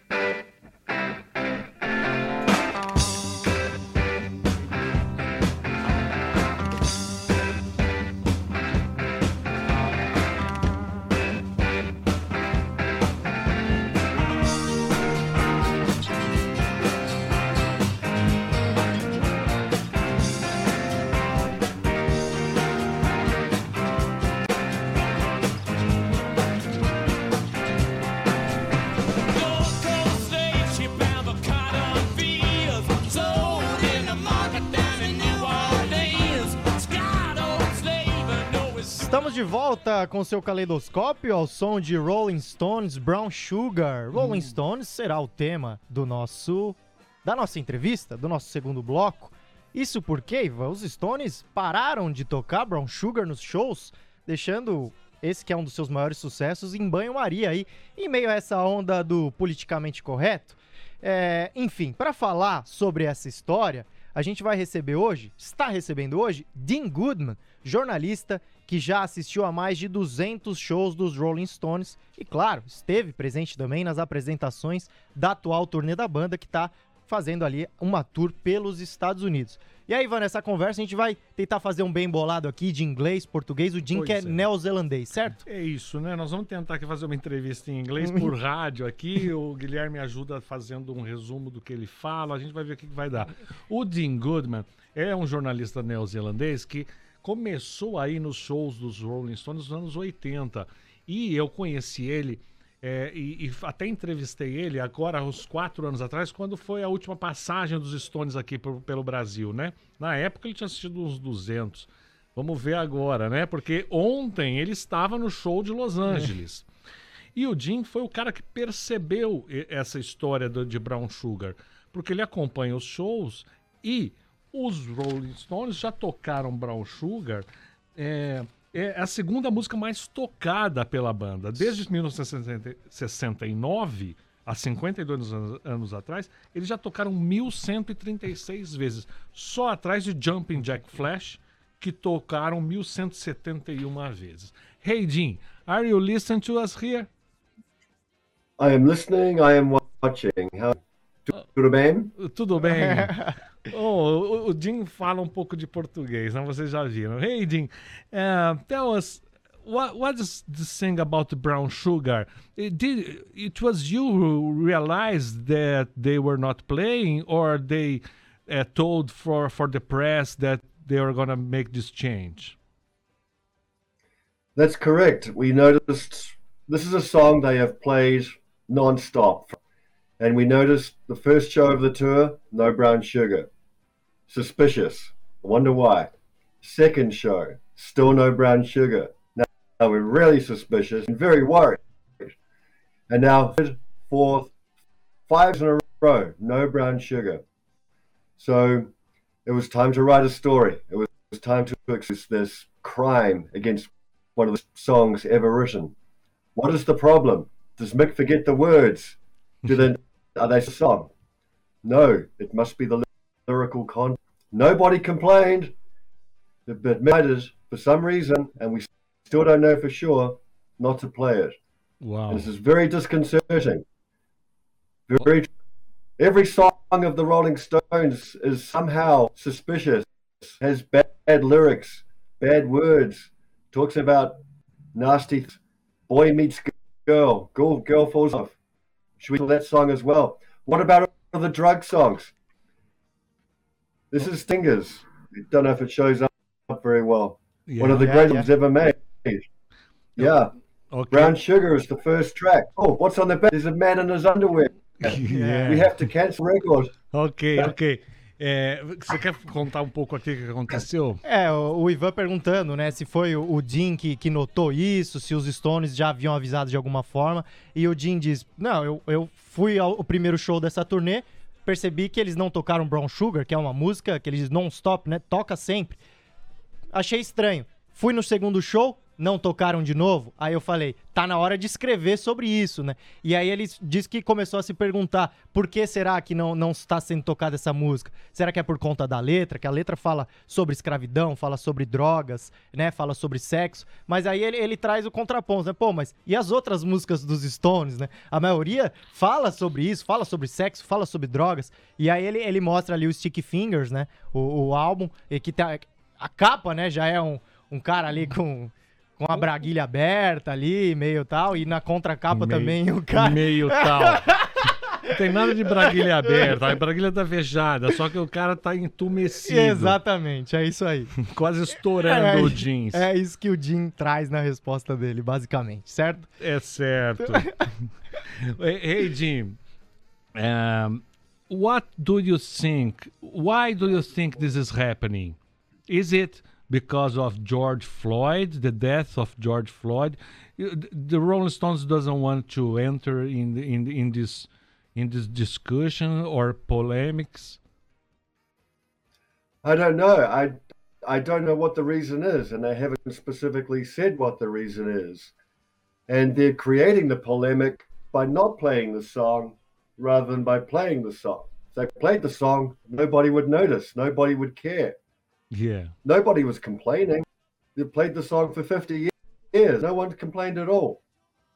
S2: de volta com seu caleidoscópio ao som de Rolling Stones Brown Sugar. Rolling Stones será o tema do nosso da nossa entrevista, do nosso segundo bloco. Isso porque, Ivan, os Stones pararam de tocar Brown Sugar nos shows, deixando esse que é um dos seus maiores sucessos em banho-maria aí, em meio a essa onda do politicamente correto. É, enfim, para falar sobre essa história, a gente vai receber hoje, está recebendo hoje, Dean Goodman, jornalista que já assistiu a mais de 200 shows dos Rolling Stones e, claro, esteve presente também nas apresentações da atual turnê da banda que está fazendo ali uma tour pelos Estados Unidos. E aí, Ivan, nessa conversa a gente vai tentar fazer um bem bolado aqui de inglês, português, o Jim
S3: Pois
S2: que é,
S3: é.
S2: neozelandês, certo?
S3: É isso, né? Nós vamos tentar aqui fazer uma entrevista em inglês por rádio aqui. O Guilherme ajuda fazendo um resumo do que ele fala. A gente vai ver o que que vai dar. O Dean Goodman é um jornalista neozelandês que começou aí nos shows dos Rolling Stones nos anos 80. E eu conheci ele é, e, e até entrevistei ele agora, uns quatro anos atrás, quando foi a última passagem dos Stones aqui por- pelo Brasil, né? Na época ele tinha assistido uns 200. Vamos ver agora, né? Porque ontem ele estava no show de Los Angeles. E o Jim foi o cara que percebeu essa história do- de Brown Sugar, porque ele acompanha os shows e os Rolling Stones já tocaram Brown Sugar. É, é a segunda música mais tocada pela banda. Desde 1969, há 52 anos, anos atrás, eles já tocaram 1136 vezes. Só atrás de Jumping Jack Flash, que tocaram 1171 vezes. Hey, Jim, are you listening to us here?
S7: I am listening, I am watching. How tudo bem?
S3: Tudo bem? Oh, o, Jim fala um pouco de português, né? Vocês já viram. Hey, Jim, uh, tell us what what is this thing about the brown sugar? It did it was you who realized that they were not playing, or they uh, told for for the press that they were gonna make this change?
S7: That's correct. We noticed this is a song they have played non-stop, and we noticed the first show of the tour, no brown sugar. Suspicious. I wonder why. Second show, still no brown sugar. Now, now we're really suspicious and very worried. And now third, fourth, five in a row, no brown sugar. So it was time to write a story. It was, it was time to expose this crime against one of the songs ever written. What is the problem? Does Mick forget the words? Do they are they song? No, it must be the lyrical content. Nobody complained, but decided for some reason, and we still don't know for sure, not to play it.
S3: Wow.
S7: And this is very disconcerting. Very. Every song of the Rolling Stones is somehow suspicious, has bad, lyrics, bad words, talks about nasty th- boy meets girl, girl, girl falls off. Should we do that song as well? What about all the drug songs? This is Stingers. I don't know if it shows up very well. One of the
S2: Yeah,
S7: greatest
S2: yeah.
S7: ones ever made. Yeah.
S3: Okay.
S7: Brown Sugar is the first track. Oh, what's on the back? There's a man in his underwear.
S3: Yeah.
S7: We have to cancel record.
S3: Ok, ok. É, você quer contar um pouco aqui o que aconteceu?
S2: É, o, Ivan perguntando, né, se foi o, Jim que, que notou isso, se os Stones já haviam avisado de alguma forma. E o Jim diz: Não, eu, eu fui ao primeiro show dessa turnê, percebi que eles não tocaram Brown Sugar, que é uma música que eles non-stop, né? Toca sempre. Achei estranho. Fui no segundo show, não tocaram de novo. Aí eu falei, tá na hora de escrever sobre isso, né? E aí ele disse que começou a se perguntar por que será que não, não está sendo tocada essa música? Será que é por conta da letra? Que a letra fala sobre escravidão, fala sobre drogas, né? Fala sobre sexo. Mas aí ele, ele traz o contraponto, né? Pô, mas e as outras músicas dos Stones, né? A maioria fala sobre isso, fala sobre sexo, fala sobre drogas. E aí ele, ele mostra ali o Sticky Fingers, né? O, o álbum, e que tá, a capa, né? Já é um, um cara ali com, com a braguilha aberta ali, meio tal. E na contracapa
S3: Meio-
S2: também o cara.
S3: Meio tal. Não tem nada de braguilha aberta, a braguilha tá fechada, só que o cara tá entumecido,
S2: Exatamente, é isso aí.
S3: quase estourando
S2: É,
S3: o jeans.
S2: É isso que o Jim traz na resposta dele, basicamente, certo?
S3: É certo. hey, hey, Jim. Um, what do you think? Why do you think this is happening? Is it because of George Floyd, the death of George Floyd? The Rolling Stones doesn't want to enter in the, in the, in this in this discussion or polemics.
S7: I don't know. I I don't know what the reason is, and they haven't specifically said what the reason is. And they're creating the polemic by not playing the song rather than by playing the song. If they played the song, nobody would notice, nobody would care.
S3: Yeah.
S7: Nobody was complaining. They played the song for 50 years. No one complained at all.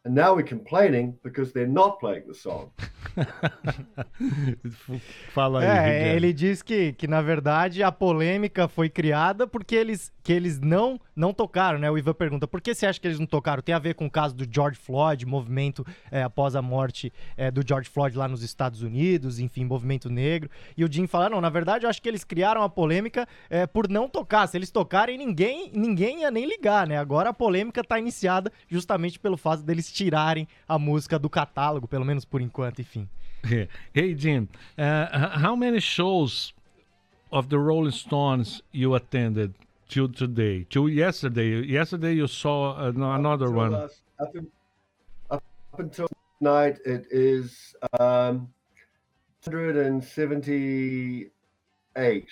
S7: And now we're complaining because they're not playing the song.
S3: Fala aí.
S2: É, ele diz que, que na verdade a polêmica foi criada porque eles, que eles não não tocaram, né? O Ivan pergunta, por que você acha que eles não tocaram? Tem a ver com o caso do George Floyd, movimento é, após a morte é, do George Floyd lá nos Estados Unidos, enfim, movimento negro. E o Jim fala, não, na verdade eu acho que eles criaram a polêmica é, por não tocar. Se eles tocarem, ninguém, ninguém ia nem ligar, né? Agora a polêmica tá iniciada justamente pelo fato deles tirarem a música do catálogo, pelo menos por enquanto, enfim.
S3: Yeah. Hey Jim, uh, how many shows of the Rolling Stones you attended till today? Till yesterday? Yesterday you saw uh, no- another
S7: Up
S3: one.
S7: until last- Up, in- up, up until tonight, it is um, 178.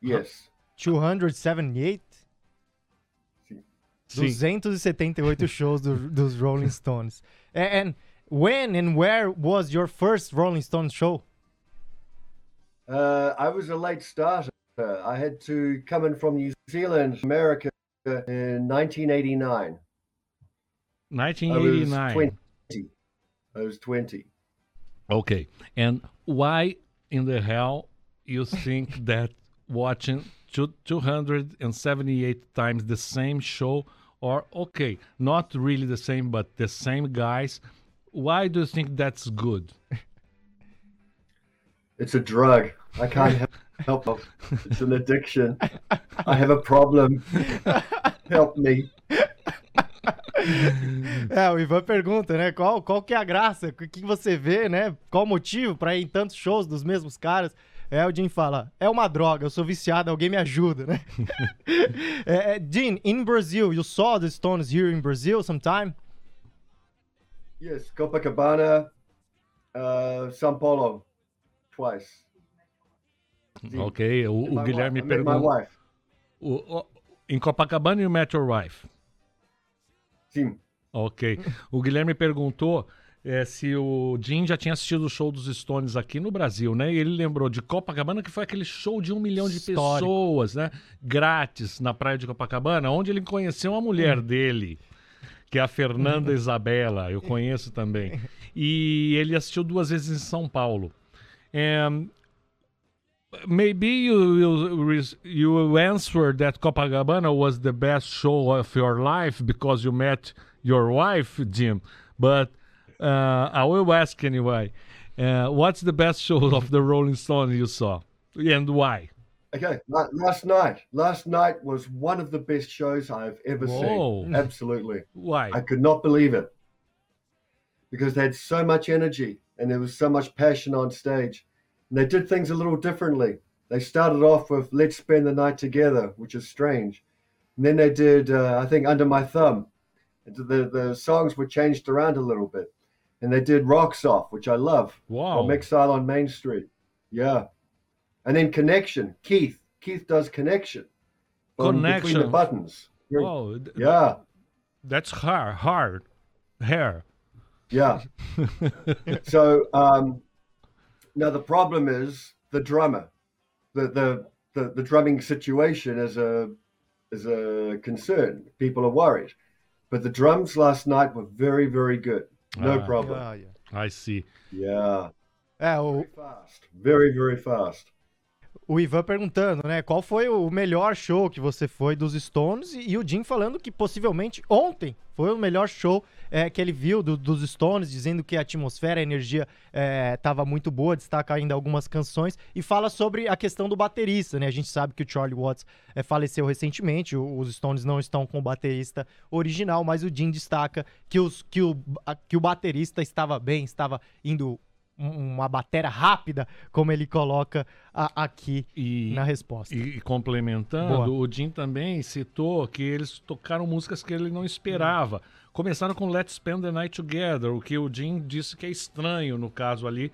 S7: Yes.
S2: 278?
S3: Sim.
S2: 278 shows do, dos Rolling Stones. A- And when and where was your first Rolling Stones show?
S7: Uh, I was a late starter. I had to come in from New Zealand, America, in 1989. I was
S3: 1989.
S7: 20. I was 20.
S3: Okay. And why in the hell you think that watching two, 278 times the same show Or okay, not really the same, but the same guys. Why do you think that's good?
S7: It's a drug. I can't help- help it. It's an addiction. I have a problem. Help me.
S2: É, o Ivan pergunta, né? Qual, qual que é a graça? O que, que você vê, né? Qual o motivo pra ir em tantos shows dos mesmos caras? É, o Jim fala, é uma droga, eu sou viciado, alguém me ajuda, né? é, é, Jim, in Brazil, you saw the Stones here in Brazil sometime?
S7: Yes, Copacabana, uh, São Paulo, twice.
S3: Ok, o, o
S7: My
S3: Guilherme pergunta. o- o- Em Copacabana you met your wife.
S7: Sim.
S3: Ok. O Guilherme perguntou eh, se o Jim já tinha assistido o show dos Stones aqui no Brasil, né? E ele lembrou de Copacabana, que foi aquele show de um milhão de
S2: Histórico.
S3: pessoas, né? Grátis na praia de Copacabana, onde ele conheceu a mulher dele, que é a Fernanda Isabela. Eu conheço também. E ele assistiu duas vezes em São Paulo. Em, maybe you you you that Copacabana was the best show of your life because you met your wife, Jim. But uh, I will ask anyway. Uh, what's the best show of the Rolling Stones you saw, and why?
S7: Okay, last night. Last night was one of the best shows I've ever
S3: Whoa.
S7: seen. Absolutely.
S3: Why?
S7: I could not believe it because they had so much energy and there was so much passion on stage. And they did things a little differently. They started off with Let's Spend the Night Together, which is strange. And then they did, uh, I think, Under My Thumb. The, the songs were changed around a little bit. And they did Rocks Off, which I love.
S3: Wow.
S7: From Exile on Main Street. Yeah. And then Connection. Keith. Keith does Connection. from Between the
S3: Connection.
S7: Buttons.
S3: Oh,
S7: Yeah.
S3: that's hard. Hard. Hair.
S7: Yeah. so um, now the problem is the drummer, the, the the the drumming situation is a is a concern. People are worried, but the drums last night were very very good. No
S3: Ah.
S7: problem.
S2: Ah, yeah.
S3: I see.
S7: Yeah.
S2: É, o,
S7: Very fast. Very very fast.
S2: O Ivan perguntando, né? Qual foi o melhor show que você foi dos Stones? E, e o Jim falando que possivelmente ontem foi o melhor show é, que ele viu do- dos Stones, dizendo que a atmosfera, a energia estava muito boa, destaca ainda algumas canções e fala sobre a questão do baterista, né? A gente sabe que o Charlie Watts é, faleceu recentemente, o- os Stones não estão com o baterista original, mas o Jim destaca que, os, que, o, a- que o baterista estava bem, estava indo uma batera rápida, como ele coloca a- aqui
S3: E,
S2: na resposta.
S3: E, e complementando,
S2: Boa.
S3: o Jim também citou que eles tocaram músicas que ele não esperava. Começaram com Let's Spend the Night Together, o que o Jim disse que é estranho no caso ali,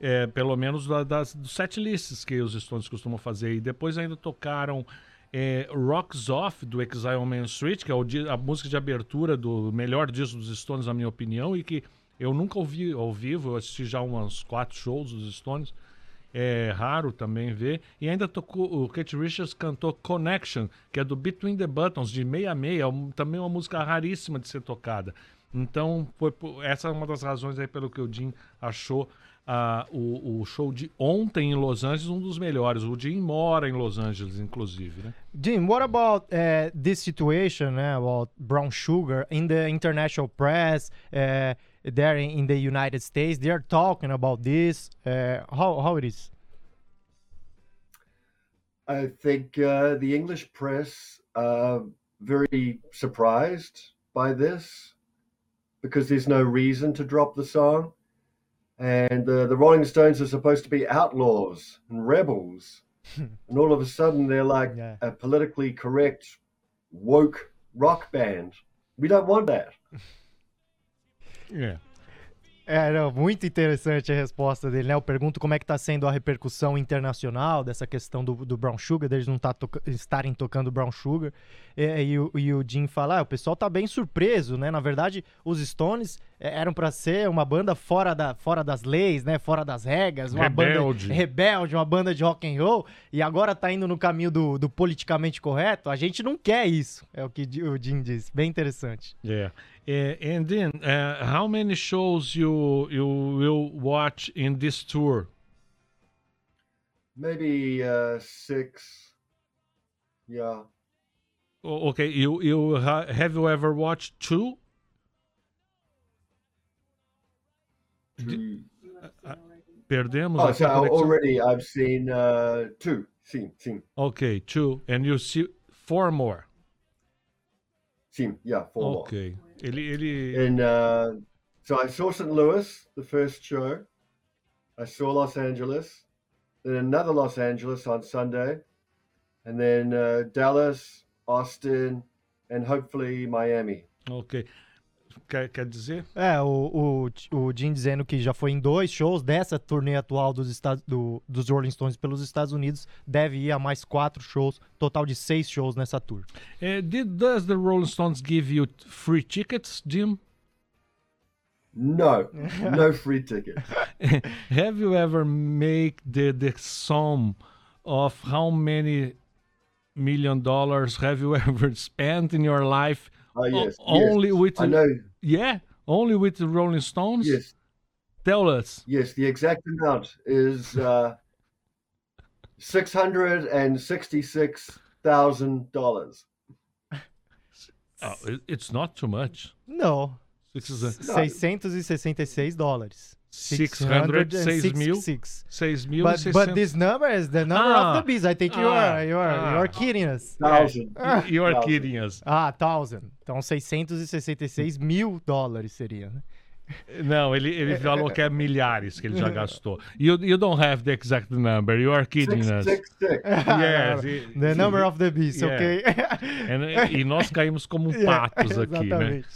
S3: é, pelo menos da, das, dos set lists que os Stones costumam fazer. E depois ainda tocaram é, Rocks Off, do Exile on Main Street, que é o a música de abertura do melhor disco dos Stones, na minha opinião, e que eu nunca ouvi ao vivo, eu assisti já uns quatro shows dos Stones. É raro também ver. E ainda tocou, o Kate Richards cantou Connection, que é do Between the Buttons, de 66, um- também uma música raríssima de ser tocada. Então, foi essa é uma das razões aí pelo que o Jim achou o, o show de ontem em Los Angeles um dos melhores. O Jim mora em Los Angeles, inclusive, né?
S2: Jim, what about uh, this situation uh, about brown sugar in the international press? Uh, there in, in the United States, they are talking about this. Uh, how how it is?
S7: I think uh, the English press are very surprised by this because there's no reason to drop the song. And uh, the Rolling Stones are supposed to be outlaws and rebels. and all of a sudden, they're like
S2: Yeah.
S7: a politically correct, woke rock band. We don't want that.
S3: É.
S2: É, não, muito interessante a resposta dele, né? Eu pergunto como é que tá sendo a repercussão internacional dessa questão do, do Brown Sugar, deles não tá toca- estarem tocando Brown Sugar. E, e o, e o Jim fala, ah, o pessoal tá bem surpreso, né? Na verdade, os Stones é, eram pra ser uma banda fora, da, fora das leis, né? Fora das regras, uma
S3: Rebelde.
S2: banda rebelde, uma banda de rock and roll, e agora tá indo no caminho do, do politicamente correto. A gente não quer isso, é o que o Jim diz. Bem interessante.
S3: Yeah. Uh, and then, uh, how many shows you you will watch in this tour?
S7: Maybe uh, six. Yeah.
S3: Okay, you you ha- have you ever watched two? Perdemos.
S7: Oh, so already I've seen uh, two. Sim, sim,
S3: Okay, two, and you see four more.
S7: sim. Yeah, four more.
S3: Okay. Ele ele
S7: In uh, so I saw St. Louis, the first show. I saw Los Angeles, then another Los Angeles on Sunday, and then uh, Dallas, Austin, and hopefully Miami.
S3: Ok. Quer, quer dizer?
S2: É, o, o, o Jim dizendo que já foi em dois shows dessa turnê atual dos, Estados, do, dos Rolling Stones pelos Estados Unidos. Deve ir a mais quatro shows, total de seis shows nessa tour.
S3: Eh, did does the Rolling Stones give you free tickets, Jim?
S7: No, no free tickets.
S3: Have you ever make the the sum of how many million dollars have you ever spent in your life?
S7: Oh yes,
S3: O- only
S7: yes.
S3: with
S7: I know.
S3: yeah, only with the Rolling Stones.
S7: Yes,
S3: Tell us.
S7: yes. The exact amount is uh, six hundred and sixty-six thousand dollars.
S3: Oh, it's not too much.
S2: Não,
S3: This is a
S2: 666 dólares.
S3: 606 mil.
S2: 666.
S3: 6 mil
S2: But, but this number is the number
S3: Ah.
S2: of the bees. I think you
S3: Ah.
S2: are, you are, you
S3: Ah.
S2: are kidding us.
S7: Thousand.
S3: You are
S7: Thousand.
S3: kidding us.
S2: Ah, thousand. Então 666 mil dólares seria, né?
S3: Não, ele, ele falou que é milhares que ele já gastou. You, you don't have the exact number. You are kidding
S7: Six,
S3: us.
S7: six, six.
S3: Yes, he-
S2: The number of the beast,
S3: Yeah.
S2: ok?
S3: And- e nós caímos como
S2: Yeah,
S3: patos aqui, né?
S2: Exatamente.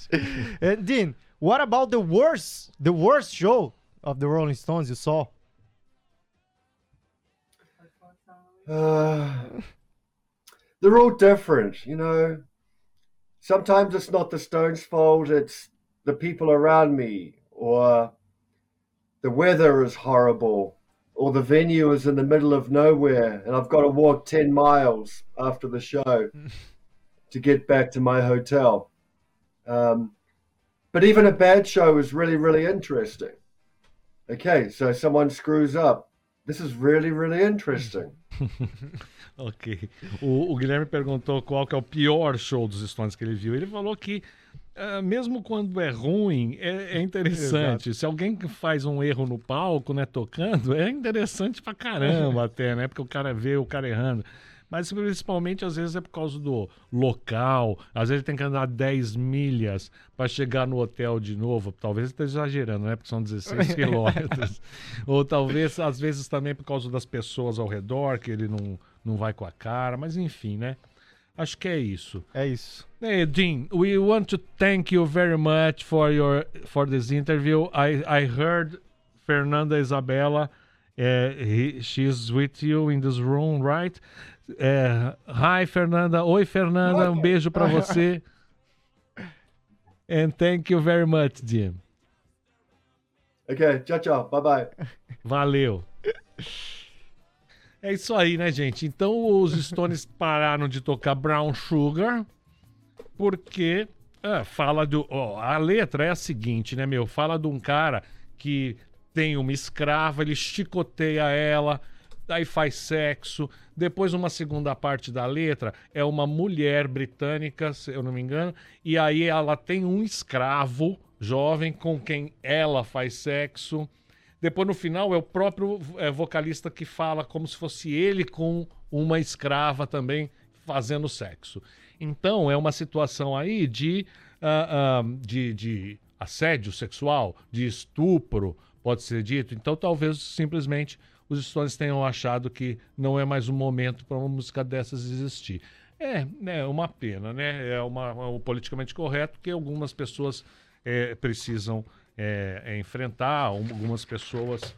S2: And Dean, what about the worst, the worst show of the Rolling Stones you saw?
S7: Uh, they're all different, you know. Sometimes it's not the Stones' fault, it's the people around me, or the weather is horrible, or the venue is in the middle of nowhere, and I've got to walk 10 miles after the show to get back to my hotel. Um, but even a bad show is really, really interesting. Okay, so someone screws up. This is really, really interesting.
S3: Ok. O, o Guilherme perguntou qual que é o pior show dos Stones que ele viu. Ele falou que, ah, mesmo quando é ruim, é, é interessante. Se alguém faz um erro no palco, né, tocando, é interessante pra caramba até, né? Porque o cara vê o cara errando. Mas principalmente, às vezes, é por causa do local. Às vezes tem que andar 10 milhas para chegar no hotel de novo. Talvez esteja exagerando, né? Porque são 16 quilômetros. Ou talvez, às vezes, também por causa das pessoas ao redor, que ele não, não vai com a cara. Mas enfim, né? Acho que é isso.
S2: É isso.
S3: Hey, Dean, we want to thank you very much for your for this interview. I I heard Fernanda Isabella, uh, he, she's with you in this room, right? Uh, hi, Fernanda. Oi, Fernanda. Um beijo para você. And thank you very much, Jim.
S7: Okay, ciao, ciao. Bye bye.
S3: Valeu. É isso aí, né, gente? Então os Stones pararam de tocar Brown Sugar porque ah, fala do. a letra é a seguinte, né, meu? Fala de um cara que tem uma escrava, ele chicoteia ela, aí faz sexo. Depois, uma segunda parte da letra é uma mulher britânica, se eu não me engano, e aí ela tem um escravo jovem com quem ela faz sexo. Depois, no final, é o próprio é, vocalista que fala como se fosse ele com uma escrava também fazendo sexo. Então, é uma situação aí de, ah, ah, de, de assédio sexual, de estupro, pode ser dito. Então, talvez simplesmente os Stones tenham achado que não é mais um momento para uma música dessas existir. É, é uma pena, né? É uma, um politicamente correto que algumas pessoas é, precisam é, é, enfrentar, algumas pessoas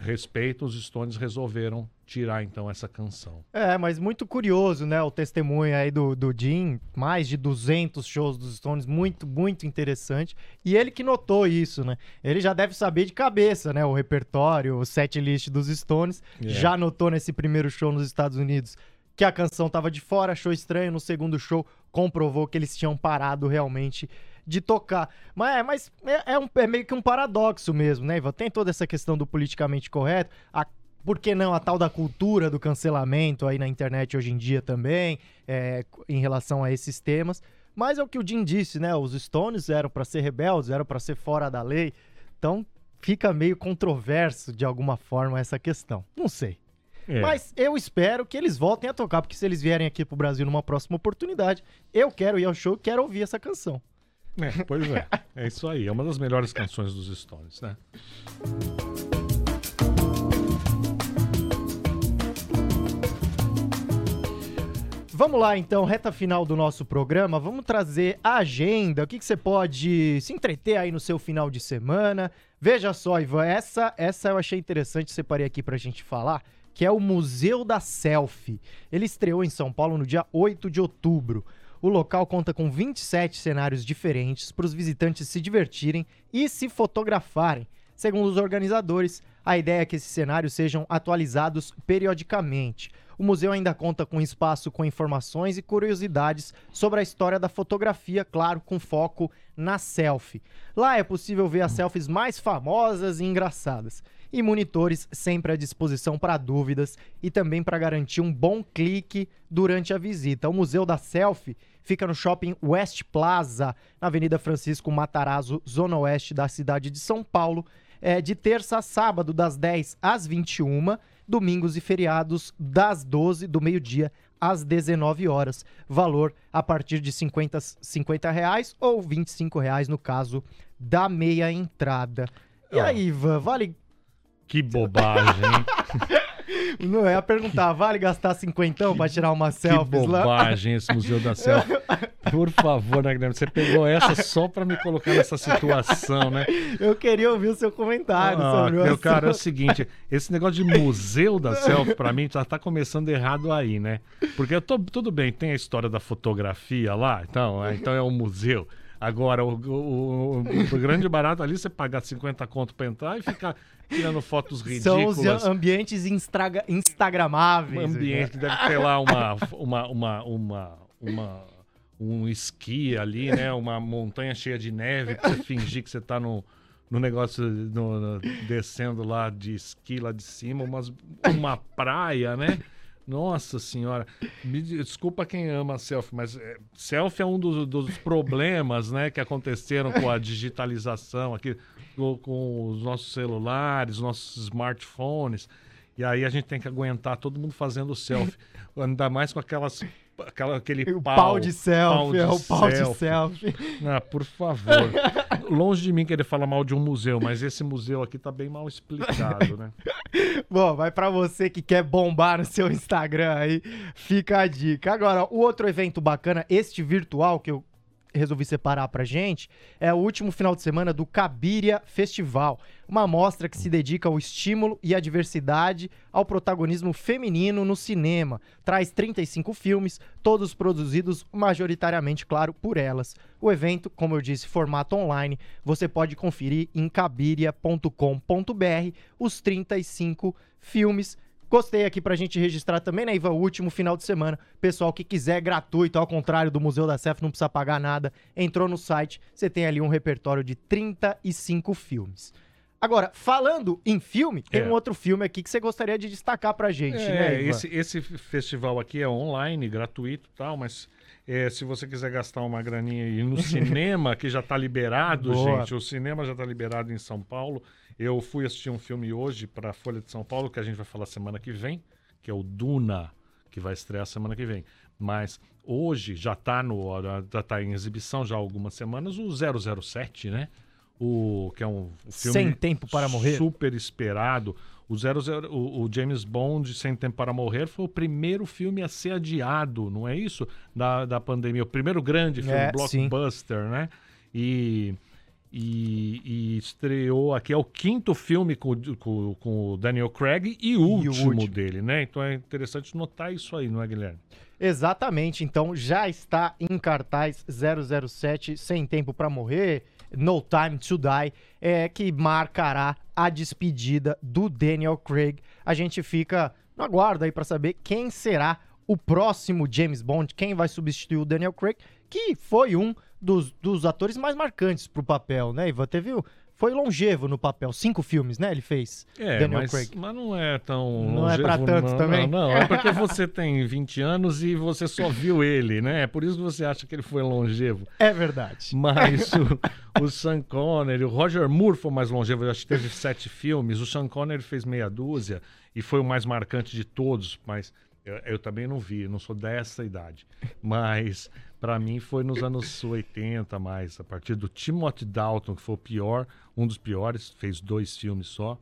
S3: é, respeitam, os Stones resolveram tirar então essa canção.
S2: É, mas muito curioso, né? O testemunho aí do, do Jim, mais de 200 shows dos Stones, muito, muito interessante. E ele que notou isso, né? Ele já deve saber de cabeça, né? O repertório, o set list dos Stones.
S3: Yeah.
S2: Já notou nesse primeiro show nos Estados Unidos que a canção tava de fora, achou estranho. No segundo show, comprovou que eles tinham parado realmente de tocar. Mas, é, mas é, é um- é meio que um paradoxo mesmo, né, Ivan? Tem toda essa questão do politicamente correto. A por que não a tal da cultura do cancelamento aí na internet hoje em dia também, é, em relação a esses temas. Mas é o que o Jim disse, né? Os Stones eram para ser rebeldes, eram para ser fora da lei. Então fica meio controverso de alguma forma essa questão. Não sei.
S3: É.
S2: Mas eu espero que eles voltem a tocar, porque se eles vierem aqui pro Brasil numa próxima oportunidade, eu quero ir ao show, quero ouvir essa canção.
S3: É, pois é. É isso aí. É uma das melhores canções dos Stones, né?
S2: Vamos lá, então, reta final do nosso programa. Vamos trazer a agenda. O que, que você pode se entreter aí no seu final de semana? Veja só, Ivan, essa, essa eu achei interessante, separei aqui pra gente falar, que é o Museu da Selfie. Ele estreou em São Paulo no dia 8 de outubro. O local conta com 27 cenários diferentes para os visitantes se divertirem e se fotografarem. Segundo os organizadores, a ideia é que esses cenários sejam atualizados periodicamente. O museu ainda conta com espaço com informações e curiosidades sobre a história da fotografia, claro, com foco na selfie. Lá é possível ver as selfies mais famosas e engraçadas. E monitores sempre à disposição para dúvidas e também para garantir um bom clique durante a visita. O Museu da Selfie fica no shopping West Plaza, na Avenida Francisco Matarazzo, zona oeste da cidade de São Paulo, é, de terça a sábado, das 10 às 21, domingos e feriados, das 12 do meio-dia às 19 horas. Valor a partir de 50, 50 reais ou 25 reais no caso da meia entrada. E aí, Ivan, vale.
S3: Que bobagem, hein?
S2: Não é a perguntar, vale gastar cinquentão pra tirar uma
S3: Que
S2: selfie lá?
S3: bobagem esse Museu da Selfie. Por favor, né, Guilherme? Você pegou essa só pra me colocar nessa situação, né?
S2: Eu queria ouvir o seu comentário
S3: Ah,
S2: sobre
S3: meu cara, é o seguinte, esse negócio de museu da selfie, pra mim, já tá começando errado aí, né? Porque eu tô, tudo bem, tem a história da fotografia lá, então é, então é um museu. Agora, o, o- o- o grande barato ali, você pagar 50 conto pra entrar e ficar tirando fotos
S2: São os
S3: ridículas.
S2: ambientes instagramáveis.
S3: Um ambiente que deve ter lá uma, uma, uma, uma, uma- um esqui ali, né? Uma montanha cheia de neve pra você fingir que você tá no, no negócio no- no- descendo lá de esqui lá de cima, umas, uma praia, né? Nossa senhora, me de- desculpa quem ama selfie, mas é, selfie é um dos, dos problemas, né, que aconteceram com a digitalização aqui, com, com os nossos celulares, nossos smartphones. E aí a gente tem que aguentar todo mundo fazendo selfie. Ainda mais com aquelas. Aquela, aquele
S2: O
S3: pau,
S2: pau, de selfie,
S3: pau de
S2: é o pau de
S3: selfie.
S2: selfie.
S3: Ah, por favor. Longe de mim querer falar mal de um museu, mas esse museu aqui tá bem mal explicado, né?
S2: Bom, vai pra você que quer bombar no seu Instagram aí, fica a dica. Agora, o outro evento bacana, este virtual que eu resolvi separar pra gente, é o último final de semana do Cabiria Festival, uma mostra que se dedica ao estímulo e à diversidade, ao protagonismo feminino no cinema. Traz 35 filmes, todos produzidos majoritariamente, claro, por elas. O evento, como eu disse, formato online, você pode conferir em cabiria.com.br os 35 filmes. Gostei aqui pra gente registrar também, né, Ivan? O último final de semana. Pessoal que quiser gratuito, ao contrário do Museu da Cef, não precisa pagar nada. Entrou no site, você tem ali um repertório de 35 filmes. Agora, falando em filme, tem
S3: É.
S2: um outro filme aqui que você gostaria de destacar pra gente,
S3: É,
S2: né, Ivan?
S3: esse, esse festival aqui é online, gratuito e tal, mas é, se você quiser gastar uma graninha e ir no cinema, que já tá liberado,
S2: Boa.
S3: gente, o cinema já tá liberado em São Paulo. Eu fui assistir um filme hoje para a Folha de São Paulo, que a gente vai falar semana que vem, que é o Duna, que vai estrear semana que vem. Mas hoje já tá no já tá em exibição já há algumas semanas o 007, né? O que é um filme
S2: Sem Tempo para Morrer.
S3: super esperado. O, 00, o, o James Bond, Sem Tempo para Morrer, foi o primeiro filme a ser adiado, não é isso? Da, da pandemia. O primeiro grande filme,
S2: É,
S3: blockbuster, né? E, e, e estreou aqui, é o quinto filme com, o- com, com o Daniel Craig e o,
S2: o
S3: último,
S2: último.
S3: dele, né? Então é interessante notar isso aí, não é, Guilherme?
S2: Exatamente, então já está em cartaz 007 Sem Tempo para Morrer, No Time to Die, é, que marcará a despedida do Daniel Craig. A gente fica no aguardo aí para saber quem será o próximo James Bond, quem vai substituir o Daniel Craig, que foi um dos, dos atores mais marcantes pro papel, né, Ivan? Teve o- foi longevo no papel. Cinco filmes, né? Ele fez.
S3: É,
S2: Daniel
S3: mas,
S2: Craig.
S3: mas não é tão.
S2: Não é pra
S3: longevo,
S2: tanto
S3: não,
S2: também?
S3: Não, não, é porque você tem 20 anos e você só viu ele, né? É por isso que você acha que ele foi longevo.
S2: É verdade.
S3: Mas o, o Sean Connery, o Roger Moore foi mais longevo, eu acho que teve sete filmes. O Sean Connery fez meia dúzia e foi o mais marcante de todos, mas eu, eu também não vi, não sou dessa idade. Mas pra mim foi nos anos 80 mais, a partir do Timothy Dalton, que foi o pior, um dos piores, fez dois filmes só.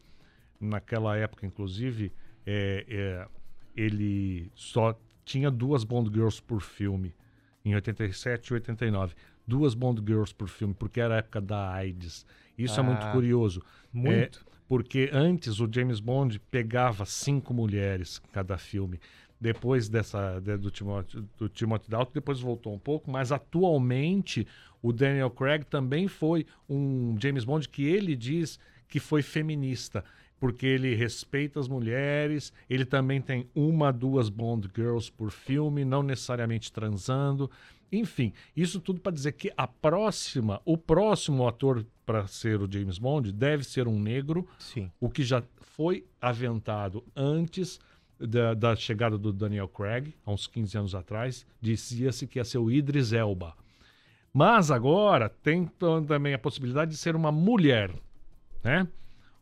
S3: Naquela época, inclusive, é, é, ele só tinha duas Bond Girls por filme, em 87 e 89. Duas Bond Girls por filme, porque era a época da AIDS. Isso é muito
S2: Ah,
S3: curioso.
S2: muito.
S3: É, porque antes o James Bond pegava cinco mulheres cada filme. Depois dessa de- do Timothy, do Timothy Dalton, depois voltou um pouco, mas atualmente o Daniel Craig também foi um James Bond que ele diz que foi feminista, porque ele respeita as mulheres, ele também tem uma, duas Bond Girls por filme, não necessariamente transando. Enfim, isso tudo para dizer que a próxima, o próximo ator para ser o James Bond deve ser um negro,
S2: Sim.
S3: o que já foi aventado antes da, da chegada do Daniel Craig, há uns 15 anos atrás, dizia-se que ia ser o Idris Elba. Mas agora tem tam- também a possibilidade de ser uma mulher, né?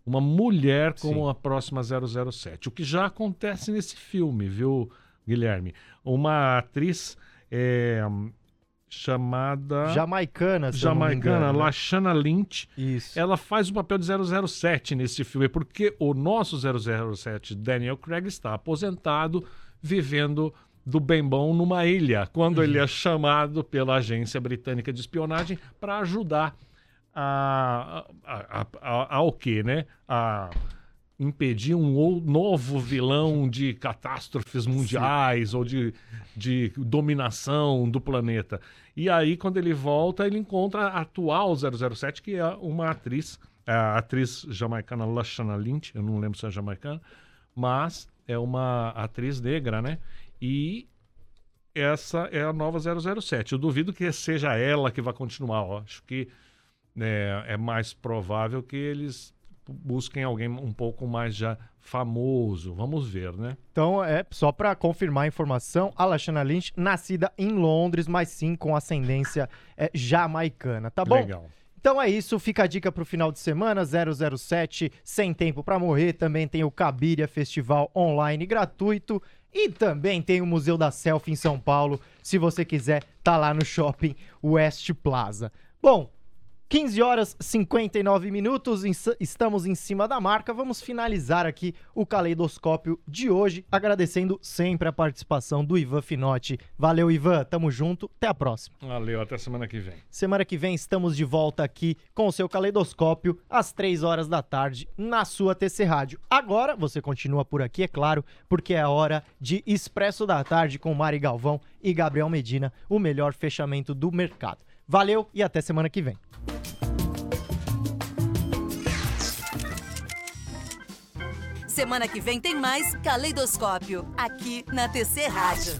S3: Uma mulher como
S2: Sim.
S3: a próxima 007. O que já acontece nesse filme, viu, Guilherme? Uma atriz é, chamada
S2: Jamaicana, se eu não me
S3: jamaicana,
S2: engano, né?
S3: Lashana Lynch.
S2: Isso.
S3: Ela faz o papel de 007 nesse filme, porque o nosso 007, Daniel Craig, está aposentado, vivendo do bem bom numa ilha, quando ele é chamado pela agência britânica de espionagem para ajudar a, a, a, a- ao quê, né? A impedir um novo vilão de catástrofes mundiais ou de, de dominação do planeta. E aí, quando ele volta, ele encontra a atual 007, que é uma atriz, a atriz jamaicana Lashana Lynch, eu não lembro se é jamaicana, mas é uma atriz negra, né? E essa é a nova 007. Eu duvido que seja ela que vai continuar. Eu acho que é, é mais provável que eles busquem alguém um pouco mais já famoso. Vamos ver, né?
S2: Então, é só pra confirmar a informação, a Lashana Lynch, nascida em Londres, mas sim com ascendência é, jamaicana, tá bom?
S3: Legal.
S2: Então é isso, fica a dica pro final de semana, 007, Sem Tempo pra Morrer, também tem o Cabiria Festival online gratuito e também tem o Museu da Selfie em São Paulo, se você quiser, tá lá no Shopping West Plaza. Bom, 15 horas 59 minutos, estamos em cima da marca. Vamos finalizar aqui o caleidoscópio de hoje, agradecendo sempre a participação do Ivan Finotti. Valeu, Ivan, tamo junto, até a próxima.
S3: Valeu, até semana que vem.
S2: Semana que vem estamos de volta aqui com o seu caleidoscópio às 3 horas da tarde na sua TC Rádio. Agora você continua por aqui, é claro, porque é a hora de Expresso da Tarde com Mari Galvão e Gabriel Medina, o melhor fechamento do mercado. Valeu e até semana que vem.
S1: Semana que vem tem mais Caleidoscópio, aqui na TC Rádio.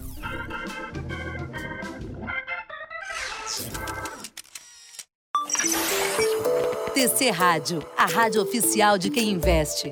S1: TC Rádio, a rádio oficial de quem investe.